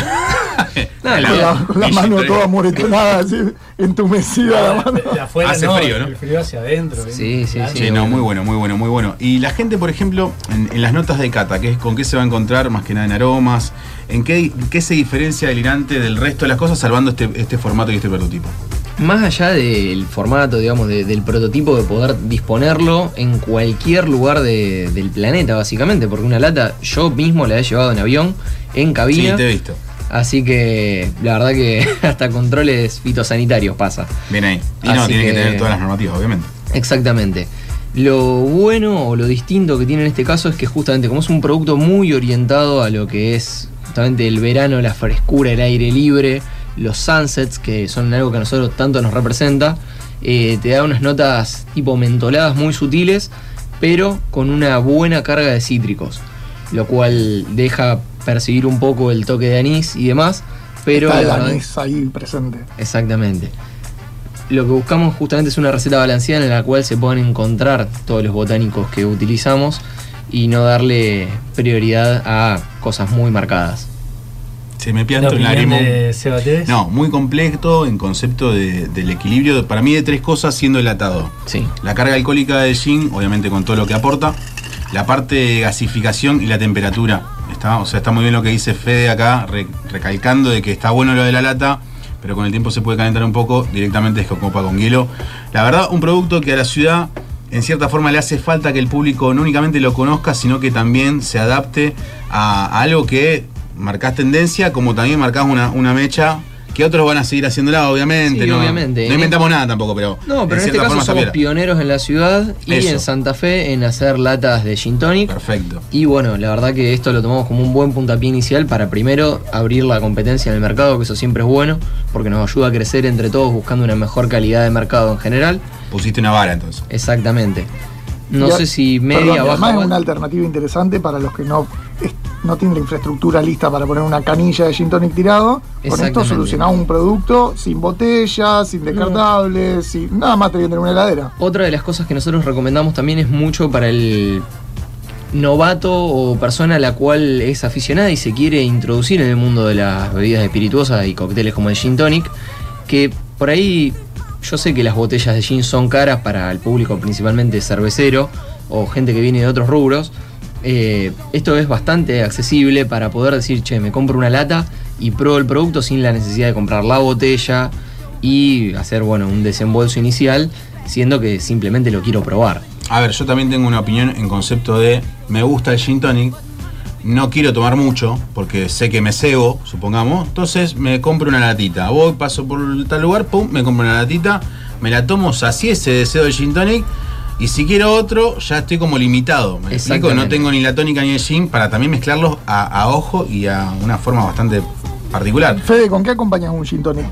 *laughs* La, mano toda moretonada, así, entumecida la mano. Afuera Hace no, frío, ¿no? El frío hacia adentro. Sí, sí. Sí, no, muy bueno, muy bueno, muy bueno. Y la gente, por ejemplo, en, en las notas de cata, ¿qué es, ¿con qué se va a encontrar más que nada en aromas? ¿En qué, qué se diferencia delirante del resto de las cosas, salvando este, este formato y este prototipo? Más allá del formato, digamos, de- del prototipo de poder disponerlo en cualquier lugar de- del planeta, básicamente, porque una lata yo mismo la he llevado en avión, en cabina. Sí, te he visto. Así que la verdad que *laughs* hasta controles fitosanitarios pasa. Bien ahí. Y no, tiene que que- tener todas las normativas, obviamente. Exactamente. Lo bueno o lo distinto que tiene en este caso es que justamente como es un producto muy orientado a lo que es justamente el verano, la frescura, el aire libre, los sunsets, que son algo que a nosotros tanto nos representa, eh, te da unas notas tipo mentoladas muy sutiles, pero con una buena carga de cítricos, lo cual deja percibir un poco el toque de anís y demás, pero Está el la anís ahí presente. Exactamente. Lo que buscamos justamente es una receta balanceada en la cual se puedan encontrar todos los botánicos que utilizamos y no darle prioridad a cosas muy marcadas. Se me La un opinión lagrimón. de. No, muy completo en concepto de- del equilibrio, para mí de tres cosas siendo el atado. Sí. La carga alcohólica del gin, obviamente con todo lo que aporta. La parte de gasificación y la temperatura. Está, o sea, está muy bien lo que dice Fede acá, re- recalcando de que está bueno lo de la lata, pero con el tiempo se puede calentar un poco, directamente es con copa con hielo. La verdad, un producto que a la ciudad en cierta forma le hace falta que el público no únicamente lo conozca, sino que también se adapte a, a algo que marcás tendencia, como también marcás una, una mecha, que otros van a seguir haciéndola, obviamente. Sí, no, obviamente. No inventamos nada tampoco, pero. No, pero en, este caso somos pioneros en la ciudad y Eso. en Santa Fe en hacer latas de gin tonic. Perfecto. Y bueno, la verdad que esto lo tomamos como un buen puntapié inicial para primero abrir la competencia en el mercado, que eso siempre es bueno, porque nos ayuda a crecer entre todos buscando una mejor calidad de mercado en general. Pusiste una vara entonces. Exactamente. No Y sé si media, perdón, y además baja. es o una alternativa interesante para los que no, no tienen la infraestructura lista para poner una canilla de gin tonic tirado. Con esto solucionamos un producto sin botellas, sin descartables, sin nada más que tener una heladera. Otra de las cosas que nosotros recomendamos también es mucho para el novato o persona a la cual es aficionada y se quiere introducir en el mundo de las bebidas espirituosas y cócteles como el gin tonic, que por ahí yo sé que las botellas de gin son caras para el público principalmente cervecero o gente que viene de otros rubros. Eh, esto es bastante accesible para poder decir, che, me compro una lata y pruebo el producto sin la necesidad de comprar la botella y hacer, bueno, un desembolso inicial, siendo que simplemente lo quiero probar. A ver, yo también tengo una opinión en concepto de me gusta el gin tonic, no quiero tomar mucho porque sé que me cebo, supongamos, entonces me compro una latita. Voy, paso por tal lugar, pum, me compro una latita, me la tomo, sacié ese deseo del gin tonic y si quiero otro ya estoy como limitado. Me explico, no tengo ni la tónica ni el gin para también mezclarlos a, a ojo y a una forma bastante particular. Fede, ¿con qué acompañas un gin tonic?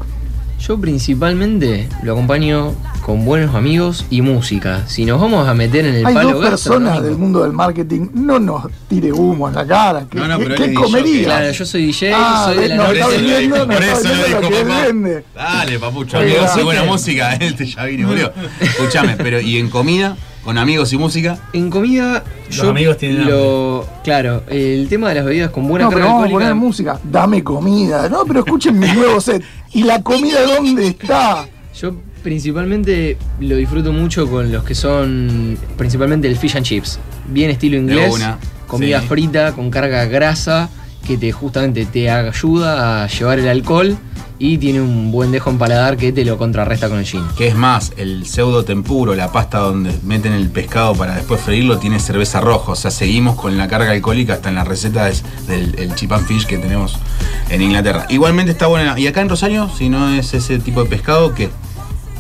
Yo principalmente lo acompaño con buenos amigos y música. Si nos vamos a meter en el Hay palo dos personas del mundo del marketing, no nos tire humo en la cara. ¿Qué, No, no, pero qué él es comería? Claro, yo soy DJ, Ah, soy de la no, está vendiendo, por eso lo dijo que él papá. vende. Dale, papucho, y buena música. Este ya vino y murió. Escúchame, pero ¿y en comida? ¿Con amigos y música? En comida, Los yo amigos tienen lo, Claro, el tema de las bebidas con buena No, pero carga vamos a alcohólica. poner música. Dame comida. No, pero escuchen mi nuevo set. ¿Y la comida dónde está? Yo principalmente lo disfruto mucho con los que son principalmente el fish and chips. Bien estilo inglés, una, comida sí. frita con carga grasa que te justamente te ayuda a llevar el alcohol y tiene un buen dejo en paladar que te lo contrarresta con el gin. Que es más, el pseudo tempuro, la pasta donde meten el pescado para después freírlo, tiene cerveza roja. O sea, seguimos con la carga alcohólica hasta en la receta des- del el chip and fish que tenemos en Inglaterra. Igualmente está buena. ¿Y acá en Rosario, si no es ese tipo de pescado, qué?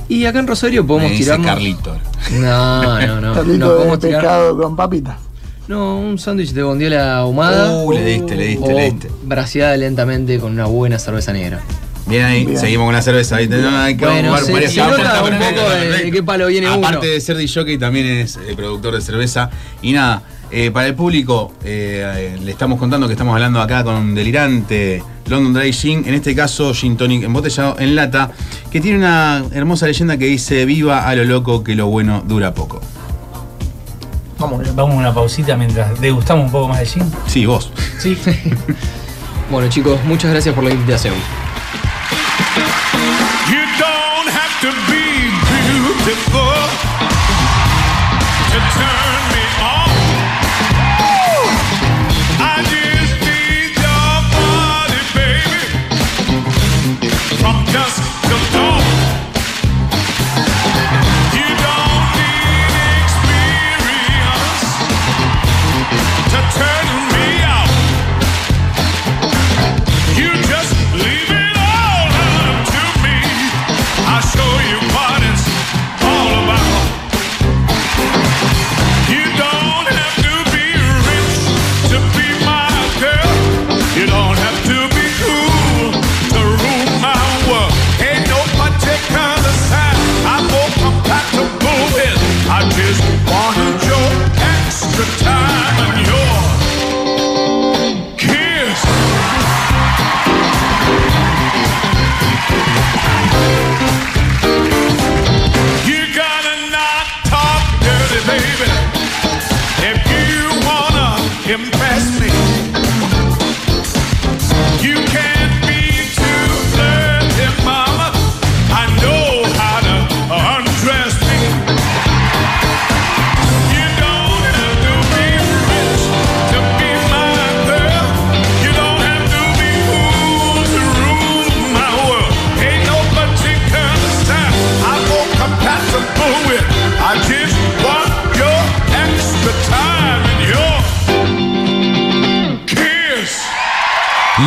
Y acá en Rosario podemos tirarnos. Carlito. No, no, no. *laughs* Carlito de tirar- pescado con papita. No, un sándwich de bondiola ahumada. Uh, le diste, le diste, o le diste. braseada lentamente con una buena cerveza negra. Bien ahí, Bien. seguimos con la cerveza. Ahí tenemos- que Bueno, jugar se- varias se pautas, nota está un perfecto, poco de- perfecto. de qué palo viene uno. Aparte de ser DJ, también es eh, productor de cerveza. Y nada, eh, para el público, eh, le estamos contando que estamos hablando acá con un delirante London Dry Gin, en este caso Gin Tonic embotellado en lata, que tiene una hermosa leyenda que dice: Viva a lo loco, que lo bueno dura poco. Vamos bien. Vamos a una pausita mientras degustamos un poco más de gin. Sí, vos. Sí. *laughs* Bueno chicos, muchas gracias por la invitación. You don't have to be beautiful to turn me on.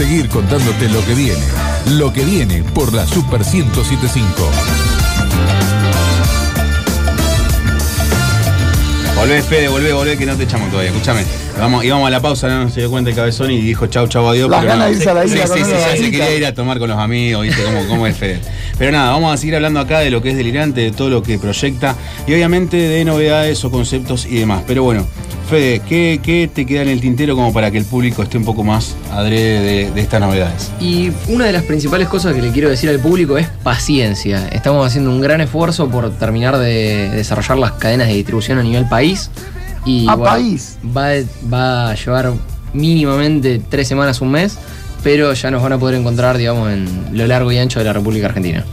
Seguir contándote lo que viene. Lo que viene por la Super 1075. Volvé, Fede, volvé, volvé, que no te echamos todavía. Escúchame. Vamos, íbamos a la pausa, no se dio cuenta el cabezón y dijo chau, chau, adiós. Las pero ganas no. de irse a la isla Sí, con sí, una sí, sí, se vainita. quería ir a tomar con los amigos, viste cómo, cómo es Fede. Pero nada, vamos a seguir hablando acá de lo que es delirante, de todo lo que proyecta y obviamente de novedades o conceptos y demás. Pero bueno, Fede, ¿qué, qué te queda en el tintero como para que el público esté un poco más adrede de, de estas novedades? Y una de las principales cosas que le quiero decir al público es paciencia. Estamos haciendo un gran esfuerzo por terminar de desarrollar las cadenas de distribución a nivel país. Y A bueno, país. Va, va a llevar mínimamente tres semanas, un mes, pero ya nos van a poder encontrar, digamos, en lo largo y ancho de la República Argentina.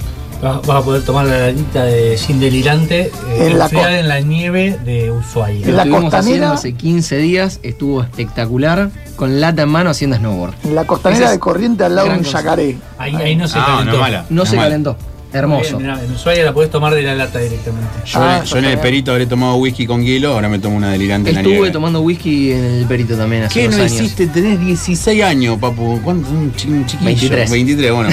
Vas, vas a poder tomar la latita de gin delirante eh, En la en la nieve de Ushuaia. En Lo la estuvimos haciendo hace 15 días, estuvo espectacular, con lata en mano haciendo snowboard. En la costanera Ese de Corriente al lado de un yacaré. Ahí, ahí no se Ah, calentó. no mala. Se mala. calentó. Hermoso. Mirá, en Ushuaia la podés tomar de la lata directamente. Yo, Ah, en- yo en el bien. perito habré tomado whisky con hielo, ahora me tomo una delirante en la Estuve tomando whisky en el perito también hace ¿Qué unos no años. hiciste? Tenés 16 años, papu. ¿Cuánto? Un, chi- un chiquillo. 23. 23, bueno.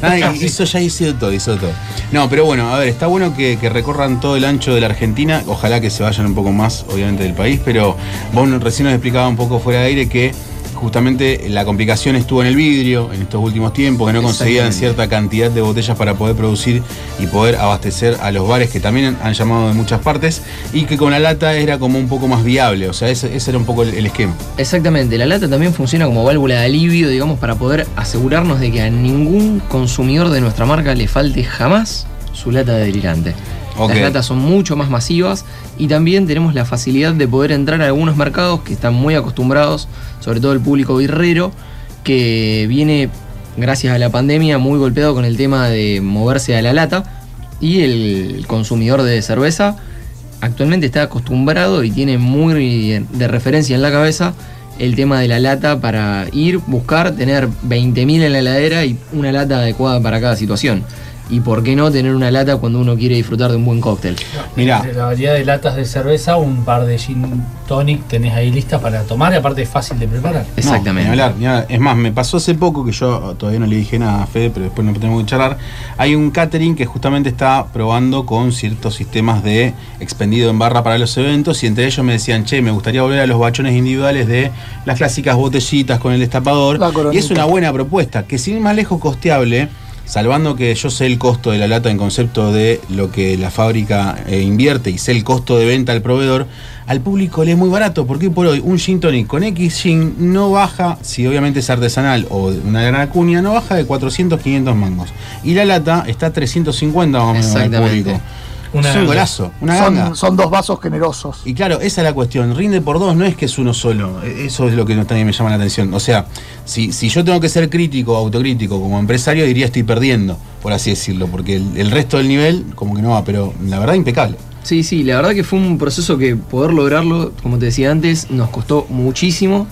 Ay, *laughs* hizo ya hizo todo, hizo todo. No, pero bueno, a ver, está bueno que, que recorran todo el ancho de la Argentina. Ojalá que se vayan un poco más, obviamente, del país. Pero vos recién nos explicaba un poco fuera de aire que justamente la complicación estuvo en el vidrio en estos últimos tiempos, que no conseguían cierta cantidad de botellas para poder producir y poder abastecer a los bares que también han llamado de muchas partes y que con la lata era como un poco más viable, o sea, ese, ese era un poco el, el esquema. Exactamente, la lata también funciona como válvula de alivio, digamos, para poder asegurarnos de que a ningún consumidor de nuestra marca le falte jamás su lata de delirante. Las latas son mucho más masivas y también tenemos la facilidad de poder entrar a algunos mercados que están muy acostumbrados, sobre todo el público birrero, que viene, gracias a la pandemia, muy golpeado con el tema de moverse a la lata y el consumidor de cerveza actualmente está acostumbrado y tiene muy de referencia en la cabeza el tema de la lata para ir, buscar, tener 20.000 en la heladera y una lata adecuada para cada situación. Y por qué no tener una lata cuando uno quiere disfrutar de un buen cóctel. Mirá, De la variedad de latas de cerveza, un par de gin tonic tenés ahí listas para tomar y aparte es fácil de preparar. No, ni hablar, ni hablar. Es más, me pasó hace poco que yo todavía no le dije nada a Fede, pero después no tenemos que charlar. Hay un catering que justamente está probando con ciertos sistemas de expendido en barra para los eventos y entre ellos me decían, che, me gustaría volver a los bachones individuales de las clásicas botellitas con el destapador. Y es una buena propuesta, que sin ir más lejos costeable. Salvando que yo sé el costo de la lata en concepto de lo que la fábrica eh, invierte y sé el costo de venta al proveedor, al público le es muy barato, porque por hoy un gin tonic con X gin no baja, si obviamente es artesanal o una gran acuña, no baja de 400, 500 mangos. Y la lata está a 350 más o menos al público. Una es un golazo, una ganga. Son, son dos vasos generosos. Y claro, esa es la cuestión. Rinde por dos, no es que es uno solo. E- Eso es lo que también me llama la atención. O sea, si, si yo tengo que ser crítico, autocrítico como empresario, diría estoy perdiendo, por así decirlo, porque el, el resto del nivel como que no va, pero la verdad impecable. Sí, sí, la verdad que fue un proceso que poder lograrlo, como te decía antes, nos costó muchísimo.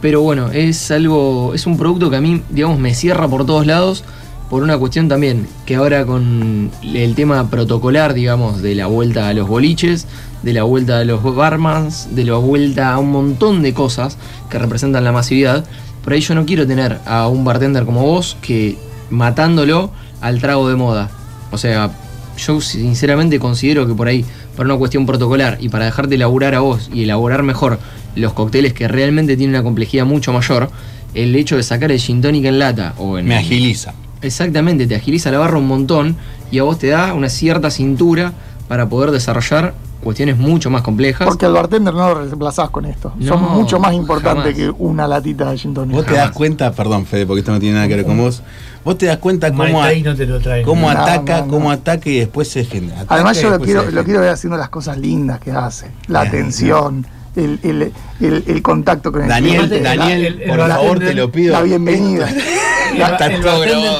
Pero bueno, es algo, es un producto que a mí, digamos, me cierra por todos lados. Por una cuestión también, que ahora con el tema protocolar, digamos, de la vuelta a los boliches, de la vuelta a los barmans, de la vuelta a un montón de cosas que representan la masividad, por ahí yo no quiero tener a un bartender como vos que matándolo al trago de moda. O sea, yo sinceramente considero que por ahí, por una cuestión protocolar y para dejarte elaborar a vos y elaborar mejor los cócteles que realmente tienen una complejidad mucho mayor, el hecho de sacar el gin tonic en lata o en... Me agiliza. Exactamente, te agiliza la barra un montón y a vos te da una cierta cintura para poder desarrollar cuestiones mucho más complejas. Porque al bartender no lo reemplazás con esto. Son mucho más importantes jamás. que una latita de gin tonic. Vos te das cuenta, perdón Fede, porque esto no tiene nada que ver con vos, vos te das cuenta cómo, a- no te lo trae. cómo No, ataca, no, no. cómo ataca y después se. Ataca Además yo lo quiero, lo quiero ver haciendo las cosas lindas que hace. La atención, el, el- el- el contacto con el Daniel, cliente, la- Daniel, el- el por favor, te lo pido. la bienvenida. *laughs* El, Está el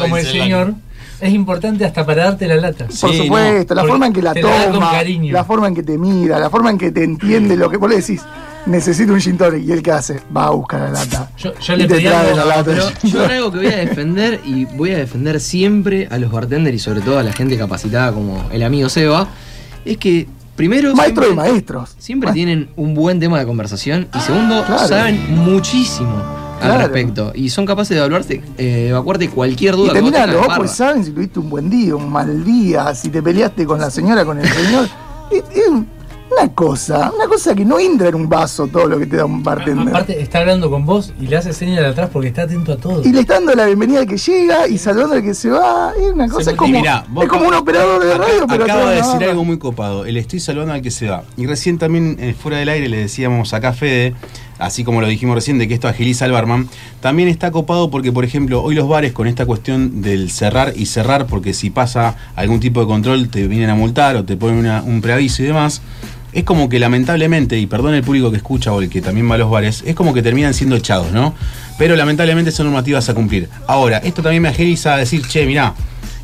como el señor, es importante hasta para darte la lata. Por Sí, supuesto, la Porque forma en que la la toma, cariño. la forma en que te mira, la forma en que te entiende lo que vos le decís. Necesito un gin tonic y él qué hace, va a buscar la lata. Yo, yo Y le te pedí trae algo, la lata. Pero *laughs* yo algo que voy a defender y voy a defender siempre a los bartenders y sobre todo a la gente capacitada como el amigo Seba, es que primero Maestro de siempre, maestros. siempre tienen un buen tema de conversación y segundo claro. saben muchísimo al respecto y son capaces de evaluarte, eh, evacuarte cualquier duda Y te que vos miran tengas los ojos saben si tuviste un buen día, un mal día, si te peleaste con la señora, con el señor. *laughs* es, es una cosa, una cosa que no entra en un vaso todo lo que te da un bartender. Aparte, está hablando con vos y le hace señal de atrás porque está atento a todo. Y le está dando la bienvenida al que llega y saludando al que se va. Es una cosa, es como, Mirá, vos es como un operador de acá- radio, pero Acaba de de decir algo muy copado. El estoy saludando al que se va. Y recién también, eh, fuera del aire, le decíamos acá a Fede, así como lo dijimos recién, de que esto agiliza al barman. También está copado porque, por ejemplo, hoy los bares con esta cuestión del cerrar y cerrar, porque si pasa algún tipo de control te vienen a multar o te ponen una- un preaviso y demás. Es como que lamentablemente, y perdón el público que escucha o el que también va a los bares, es como que terminan siendo echados, ¿no? Pero lamentablemente son normativas a cumplir. Ahora, esto también me agiliza a decir, che, mirá,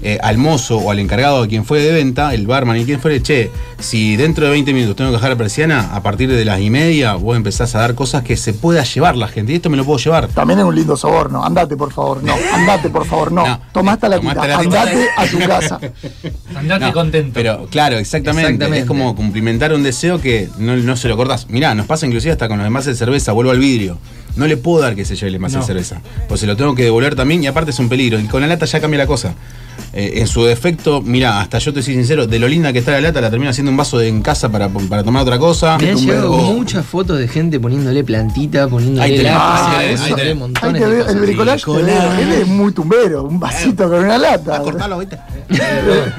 eh, al mozo o al encargado de quien fue de venta, el barman y quien fuere, che, si dentro de 20 minutos tengo que dejar la persiana, a partir de las y media vos empezás a dar cosas que se pueda llevar la gente. Y esto me lo puedo llevar. También es un lindo soborno. Andate, por favor, no. *laughs* Andate, por favor, no. No. Tomaste la tita. la tita. Andate a tu casa. *laughs* Andate No, contento. Pero claro, exactamente, Exactamente. Es como cumplimentar un deseo que no, no se lo cortás. Mirá, nos pasa inclusive hasta con los envases de cerveza, vuelvo al vidrio. No le puedo dar que se lleve el envase No. de cerveza. Pues se lo tengo que devolver también y aparte es un peligro. Y con la lata ya cambia la cosa. Eh, en su defecto, mirá, hasta yo te soy sincero, de lo linda que está la lata, la termino haciendo un vaso de en casa para, para tomar otra cosa. Me han llegado verbo. muchas fotos de gente poniéndole plantita, Ahí poniéndole ahí tenés, ahí poniéndole tenés. montones Ahí te de cosas. el veo. Él es muy tumbero. Un vasito con una lata. A cortarlo, ¿viste?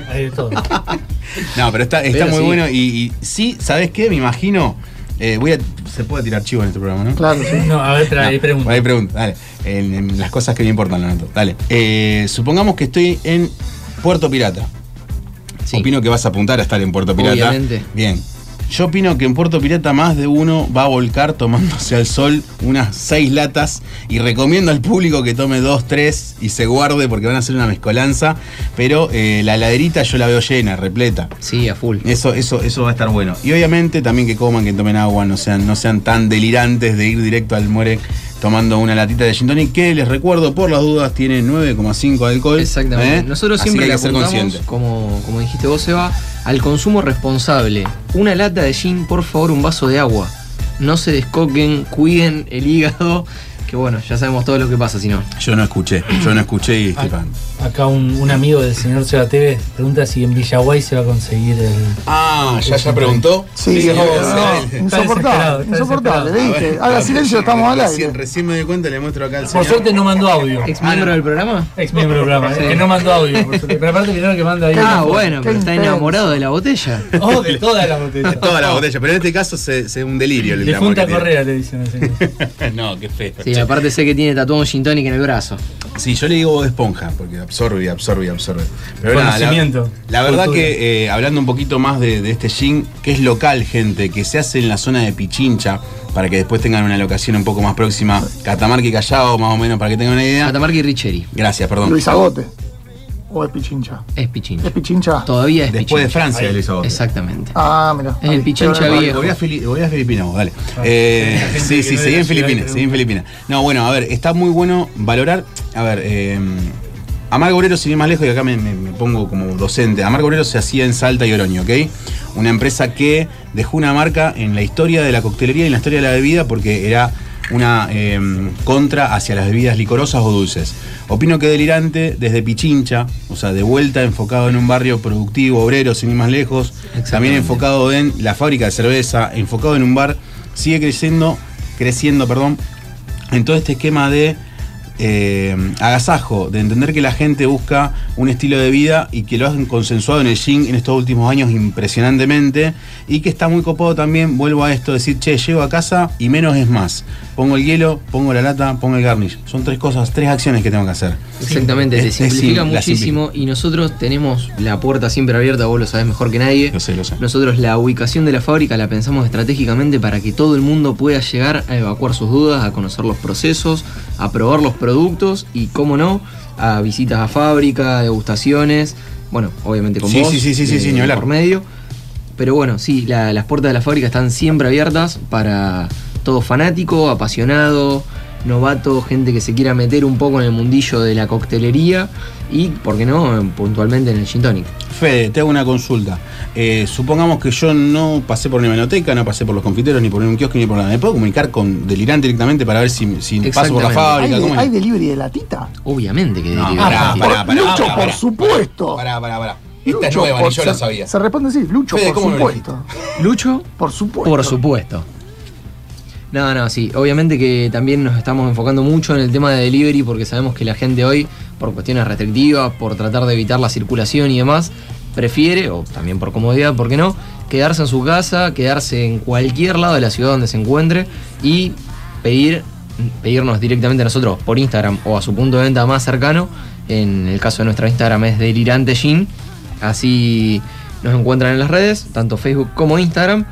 Hay de todo. No, pero está, está Pero muy sí. bueno. Y, y sí, ¿sabes qué? Me imagino. Eh, voy a, se puede tirar chivo en este programa, ¿no? Claro, sí. No, a ver, trae, No, pregunta. Ahí pregunta, dale. En, en las cosas que me importan, lo. Dale. Eh, supongamos que estoy en Puerto Pirata. opino que vas a apuntar a estar en Puerto Pirata. Obviamente. Bien. Yo opino que en Puerto Pirata más de uno va a volcar tomándose al sol unas seis latas y recomiendo al público que tome dos, tres y se guarde porque van a ser una mezcolanza. Pero eh, la heladerita yo la veo llena, repleta. Sí, a full. Eso, eso, eso va a estar bueno. Y obviamente también que coman, que tomen agua, no sean, no sean tan delirantes de ir directo al muere tomando una latita de gin tonic que les recuerdo por las dudas tiene 9,5 de alcohol. Exactamente. ¿eh? Nosotros Así siempre que le hay que ser apuntamos, consciente. como, como dijiste vos, Seba, al consumo responsable. Una lata de gin, por favor, un vaso de agua. No se descoquen, cuiden el hígado, que bueno, ya sabemos todo lo que pasa si no. Yo no escuché, yo no escuché y Esteban. Acá un, un amigo del señor Seba TV pregunta si en Villaguay se va a conseguir el. Ah, ¿ya, ya preguntó? Sí, Sí, no, sí. insoportable, insoportable, ¿viste? Haga silencio, estamos al Recién, aire. recién me di cuenta, le muestro acá al Por señor. suerte no mandó audio. ¿Ex miembro del programa? Ex miembro del programa, eh, que no mandó audio. por suerte. Pero aparte, primero que manda ahí. Ah, bueno, pero está enamorado de la botella. Oh, de toda la botella. Toda la botella, pero en este caso se un delirio el De amor Punta. Correa le dicen al *laughs* señor. no, qué feo. Sí, aparte sé que tiene tatuado un gin en el brazo. Sí, yo le digo esponja, porque absorbe, absorbe, absorbe. Pero nada, la, la verdad Cultura. que eh, hablando un poquito más de, de este gin, que es local, gente, que se hace en la zona de Pichincha, para que después tengan una locación un poco más próxima, Catamarca y Callao, más o menos, para que tengan una idea. Catamarca y Richeri. Gracias, perdón. Luis Agote. O es Pichincha. Es Pichincha. Es Pichincha. Todavía es Después de. Francia, Luis Agote. Exactamente. Ah, mira. Es el Pichincha Pero- viejo. Volví a, Fili- volví a Filipinas, vos, dale. Ah, Eh, sí, sí, seguí en Filipinas, seguí en Filipinas. No, bueno, a ver, está muy bueno valorar. A ver, eh, Amargo Obrero, sin ir más lejos, y acá me, me- me pongo como docente. Amargo Obrero se hacía en Salta y Oroño, ¿ok? Una empresa que dejó una marca en la historia de la coctelería y en la historia de la bebida porque era una eh, contra hacia las bebidas licorosas o dulces. Opino que Delirante, desde Pichincha, o sea, de vuelta enfocado en un barrio productivo, obrero, sin ir más lejos, también enfocado en la fábrica de cerveza, enfocado en un bar, sigue creciendo, creciendo, perdón, en todo este esquema de eh, agasajo, de entender que la gente busca un estilo de vida y que lo han consensuado en el gin en estos últimos años impresionantemente y que está muy copado también, vuelvo a esto, decir, che, llego a casa y menos es más. Pongo el hielo, pongo la lata, pongo el garnish. Son tres cosas, tres acciones que tengo que hacer. Exactamente, te Es- es simplifica muchísimo y nosotros tenemos la puerta siempre abierta, vos lo sabés mejor que nadie. Lo sé, lo sé. Nosotros la ubicación de la fábrica la pensamos estratégicamente para que todo el mundo pueda llegar a evacuar sus dudas, a conocer los procesos, a probar los productos y, cómo no, a visitas a fábrica, degustaciones. Bueno, obviamente con Sí, vos, sí, sí, sí, sí, eh, sí, por medio. Pero bueno, sí, la- las puertas de la fábrica están siempre abiertas para todo fanático, apasionado, novato, gente que se quiera meter un poco en el mundillo de la coctelería y, ¿por qué no?, puntualmente en el gin tonic. Fede, te hago una consulta. Eh, supongamos que yo no pasé por una menoteca, no pasé por los confiteros, ni por un kiosco, ni por nada. ¿Me puedo comunicar con Delirante directamente para ver si, si paso por la fábrica? ¿Hay, ¿Cómo de- hay delivery de latita? Obviamente que No, deriva. pará, de- pará, pará, Lucho, pará, por supuesto. Pará, pará, pará. Esta Lucho, nueva, por- ni yo la sabía. Se responde así, Lucho, Fede, por ¿cómo lo supuesto. Lucho, Por supuesto. por supuesto. No, no, sí. Obviamente que también nos estamos enfocando mucho en el tema de delivery porque sabemos que la gente hoy, por cuestiones restrictivas, por tratar de evitar la circulación y demás, prefiere, o también por comodidad, ¿por qué no?, quedarse en su casa, quedarse en cualquier lado de la ciudad donde se encuentre y pedir, pedirnos directamente a nosotros por Instagram o a su punto de venta más cercano. En el caso de nuestra Instagram es Delirante. Así nos encuentran en las redes, tanto Facebook como Instagram,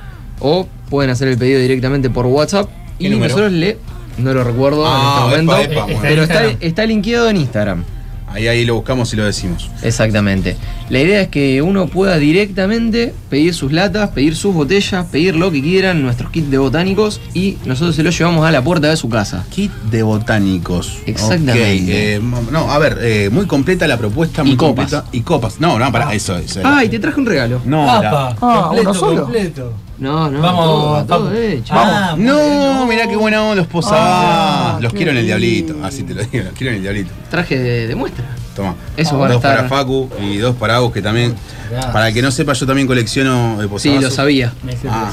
o pueden hacer el pedido directamente por WhatsApp. ¿Qué Y número? nosotros le. No lo recuerdo Ah, en este epa, momento. epa, bueno. pero está, está linkeado en Instagram. Ahí, ahí lo buscamos y lo decimos. Exactamente. La idea es que uno pueda directamente pedir sus latas, pedir sus botellas, pedir lo que quieran, nuestros kits de botánicos y nosotros se los llevamos a la puerta de su casa. Kit de botánicos. Exactamente. Eh, no, a ver, eh, muy completa la propuesta. Muy Y copas. completa. Y copas. No, no, pará, eso. eso Ah, y te traje un regalo. No, Ah, completo, ¿uno solo? completo. No, no, Vamos, todo, todo vamos. hecho. Ah, No, mirá qué buena onda los posabas. Ah, los quiero en el diablito. Así te lo digo, los quiero en el diablito. Traje de, de muestra. Toma. Eso van a dos estar- para Facu y dos para Agus, que también. gracias. Para el que no sepa, yo también colecciono de Sí, posavasos. lo sabía. Ah,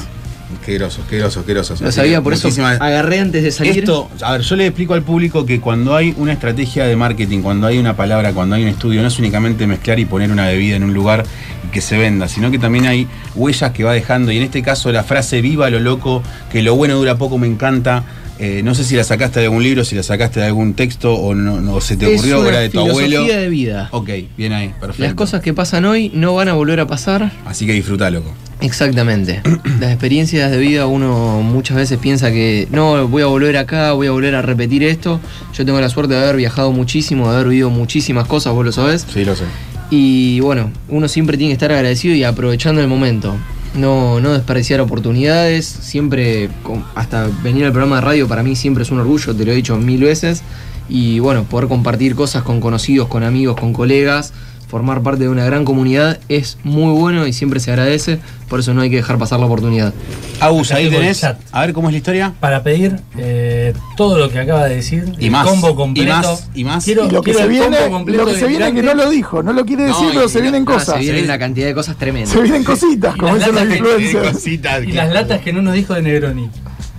qué grosos, qué grosos, qué grosos. Lo Así sabía, por eso agarré antes de salir. Esto, a ver, yo le explico al público que cuando hay una estrategia de marketing, cuando hay una palabra, cuando hay un estudio, no es únicamente mezclar y poner una bebida en un lugar y que se venda, sino que también hay huellas que va dejando. Y en este caso la frase viva lo loco, que lo bueno dura poco, me encanta. Eh, no sé si la sacaste de algún libro, si la sacaste de algún texto o no, no se te ocurrió era de tu abuelo. filosofía de vida. Ok, bien ahí, perfecto. Las cosas que pasan hoy no van a volver a pasar. Así que disfruta, loco. Exactamente. *clears throat* Las experiencias de vida uno muchas veces piensa que no, voy a volver acá, voy a volver a repetir esto. Yo tengo la suerte de haber viajado muchísimo, de haber vivido muchísimas cosas, vos lo sabés. Sí, lo sé. Y bueno, uno siempre tiene que estar agradecido y aprovechando el momento. No, no desperdiciar oportunidades. Siempre, hasta venir al programa de radio para mí siempre es un orgullo, te lo he dicho mil veces. Y bueno, poder compartir cosas con conocidos, con amigos, con colegas, formar parte de una gran comunidad es muy bueno y siempre se agradece. Por eso no hay que dejar pasar la oportunidad. Agus, ahí tenés. chat. A ver cómo es la historia. Para pedir eh, todo lo que acaba de decir, Y el más, combo y completo. más, y más. Quiero, Y lo que quiero viene, lo que se viene que no lo dijo, no lo quiere decir, No, pero y- se vienen Ah, cosas. se viene una cantidad de cosas tremendas. Se vienen cositas, *laughs* Y como las dicen los latas que- influencers. *laughs* Cositas Y las latas que no nos dijo de Negroni.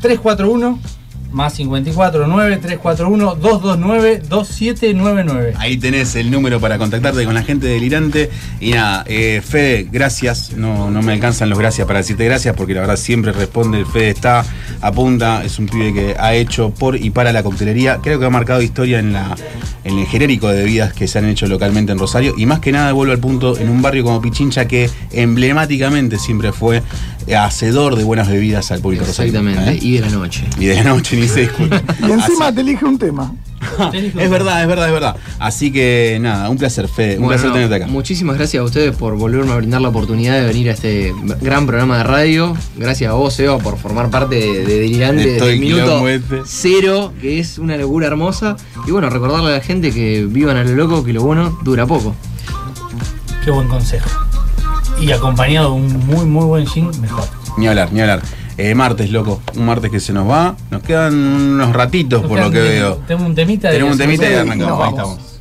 341 más 54 9 341 229 2799. Ahí tenés el número para contactarte con la gente delirante. Y nada, eh, Fede, gracias. No, no me alcanzan los gracias para decirte gracias porque la verdad siempre responde. Fede está, apunta, es un pibe que ha hecho por y para la coctelería. Creo que ha marcado historia en, la, en el genérico de bebidas que se han hecho localmente en Rosario. Y más que nada, vuelvo al punto, en un barrio como Pichincha que emblemáticamente siempre fue hacedor de buenas bebidas al público. Exactamente. ¿eh? Y de la noche. Y de la noche ni se *laughs* discute. Y encima te elige un tema. *laughs* Es verdad, es verdad, es verdad. Así que nada, un placer, Fede. Un Bueno, placer tenerte acá. Muchísimas gracias a ustedes por volverme a brindar la oportunidad de venir a este gran programa de radio. Gracias a vos, Eva, por formar parte de, de Delirante De todo desde el el minuto este. cero, que es una locura hermosa. Y bueno, recordarle a la gente que vivan a lo loco, que lo bueno dura poco. Qué buen consejo. Y acompañado de un muy, muy buen gin, mejor. Ni hablar, ni hablar. Eh, martes, loco. Un martes que se nos va. Nos quedan unos ratitos por lo que veo. Tenemos un temita de Tenemos un temita y arrancamos. Ahí estamos.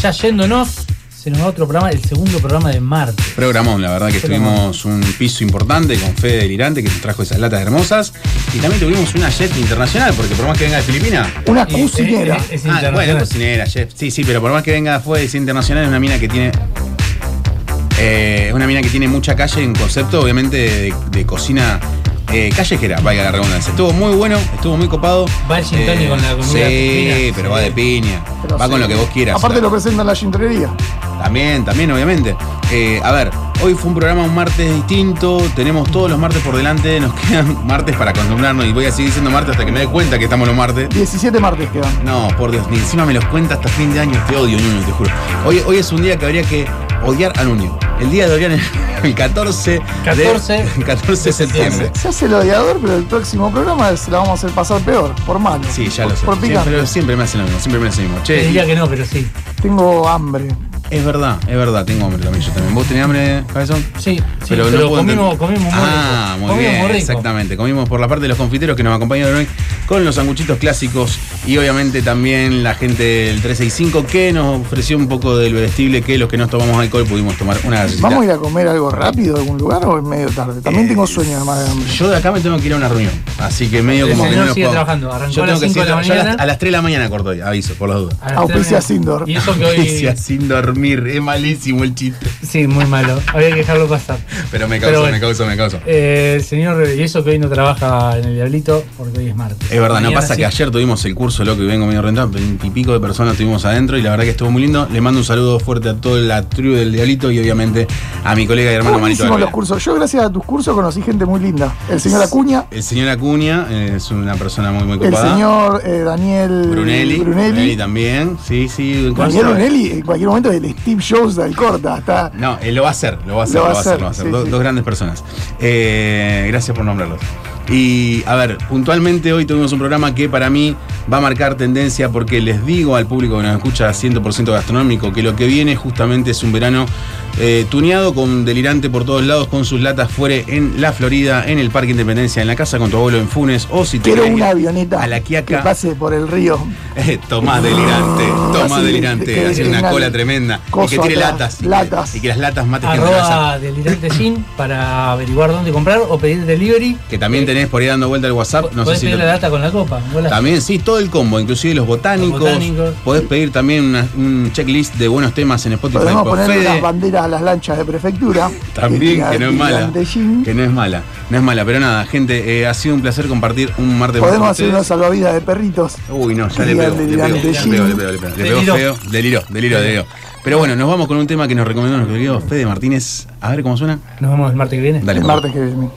Ya yéndonos. Se nos va otro programa, el segundo programa de Marte. Programón, la verdad que Programón. tuvimos un piso importante con Fede Delirante que nos trajo esas latas hermosas. Y también tuvimos una jet internacional, porque por más que venga de Filipinas. Una cocinera. Es, es Ah, bueno, internacional. cocinera, chef. Sí, sí, pero por más que venga fue de internacional, es una mina que tiene. eh, Es una mina que tiene mucha calle en concepto, obviamente, de, de cocina eh, callejera, vaya la redundancia. Estuvo muy bueno, estuvo muy copado. Va el gin tonic con la comida Sí, argentina. pero va de piña. Pero va sí. con lo que vos quieras. Aparte lo presentan en la chintonería. También, también, obviamente. Eh, a ver, hoy fue un programa un martes distinto. Tenemos todos los martes por delante. Nos *laughs* quedan martes para acostumbrarnos. Y voy a seguir diciendo martes hasta que me dé cuenta que estamos los martes. 17 martes quedan. No, por Dios, ni encima me los cuenta hasta fin de año. Te odio, Nuño, te juro. Hoy, hoy es un día que habría que odiar a Nuño. El día de odiar *laughs* el 14, 14 de, 14 *laughs* de septiembre. Se hace el odiador, pero el próximo programa se la vamos a hacer pasar peor, por malo. Sí, ya lo sé. Por pero siempre me hacen lo mismo, siempre me hacen lo mismo. Te Che, diría que no, pero sí. Tengo hambre. Es verdad, es verdad, tengo hambre también yo también. ¿Vos tenés hambre, Cabezón? Sí, sí, Pero pero, no comimos, entender- comimos muy Ah, rico. muy Comimos bien, muy rico. exactamente. Comimos por la parte de los confiteros que nos acompañaron hoy con los sanguchitos clásicos y obviamente también la gente del 365 que nos ofreció un poco del bebestible que los que no tomamos alcohol pudimos tomar una galletita. ¿Vamos a ir a comer algo rápido a algún lugar o es medio tarde? También Eh, tengo sueño además de hambre. Yo de acá me tengo que ir a una reunión, así que medio El como que no los sigue puedo- trabajando, arrancó Yo a tengo las que cinco de la yo a las- mañana. a las 3 de la mañana corto hoy, aviso, por las dudas. A las Auspicia Sindor. Y eso que hoy. Auspicia sin dormir, es malísimo el chiste. Sí, muy malo. Había que dejarlo pasar. Pero me bueno. me causa, me causa. Eh, el señor, y eso que hoy no trabaja en el Diablito, porque hoy es martes. Es verdad, no pasa sí. que ayer tuvimos el curso loco y vengo medio rentado, veintipico de personas estuvimos adentro y la verdad que estuvo muy lindo. Le mando un saludo fuerte a toda la tribu del Diablito y obviamente a mi colega y hermano Manito Buenísimos los cursos. Yo gracias a tus cursos conocí gente muy linda. El señor Acuña, El señor Acuña eh, es una persona muy, muy el copada. señor eh, Daniel Brunelli, Brunelli. también, sí, sí. ¿cómo se Daniel? Brunelli en cualquier momento el Steve Jobs del corta. Está, No, lo va a hacer, lo va a hacer, lo va a hacer, lo va a hacer. sí, Do- sí. Dos grandes personas. Eh, gracias por nombrarlos. Y a ver, puntualmente hoy tuvimos un programa que para mí va a marcar tendencia porque les digo al público que nos escucha 100% gastronómico que lo que viene justamente es un verano eh, tuneado con delirante por todos lados con sus latas fuera en la Florida, en el Parque Independencia, en la casa con tu abuelo en Funes o si te quiero una avioneta a la que pase por el río. Eh, Tomás delirante, *laughs* Tomás delirante, que hace una cola tremenda y que tire atrás, latas, y que- latas. Y, que, las latas gente allá. Arroba delirante gin para averiguar dónde comprar o pedir delivery. Que también tenés por ahí dando vuelta el WhatsApp. No sé Podés si pedir lo- la data con la copa. También, sí, todo el combo, inclusive los botánicos. Los botánicos. Podés pedir también una- un checklist de buenos temas en Spotify Podemos por poner las banderas a las lanchas de prefectura. También, que no es mala. Que no es mala. No es mala, pero nada, gente, eh, ha sido un placer compartir un martes Podemos con hacer ustedes. unos salvavidas de perritos. Uy, no, ya le pego, le pego, le pego, le pego, le pego. Le pego Deliró. feo, deliró, deliró, deliró. Pero bueno, nos vamos con un tema que nos recomendó nuestro querido Fede Martínez. A ver cómo suena. Nos vemos el martes que viene. Dale, El martes que viene.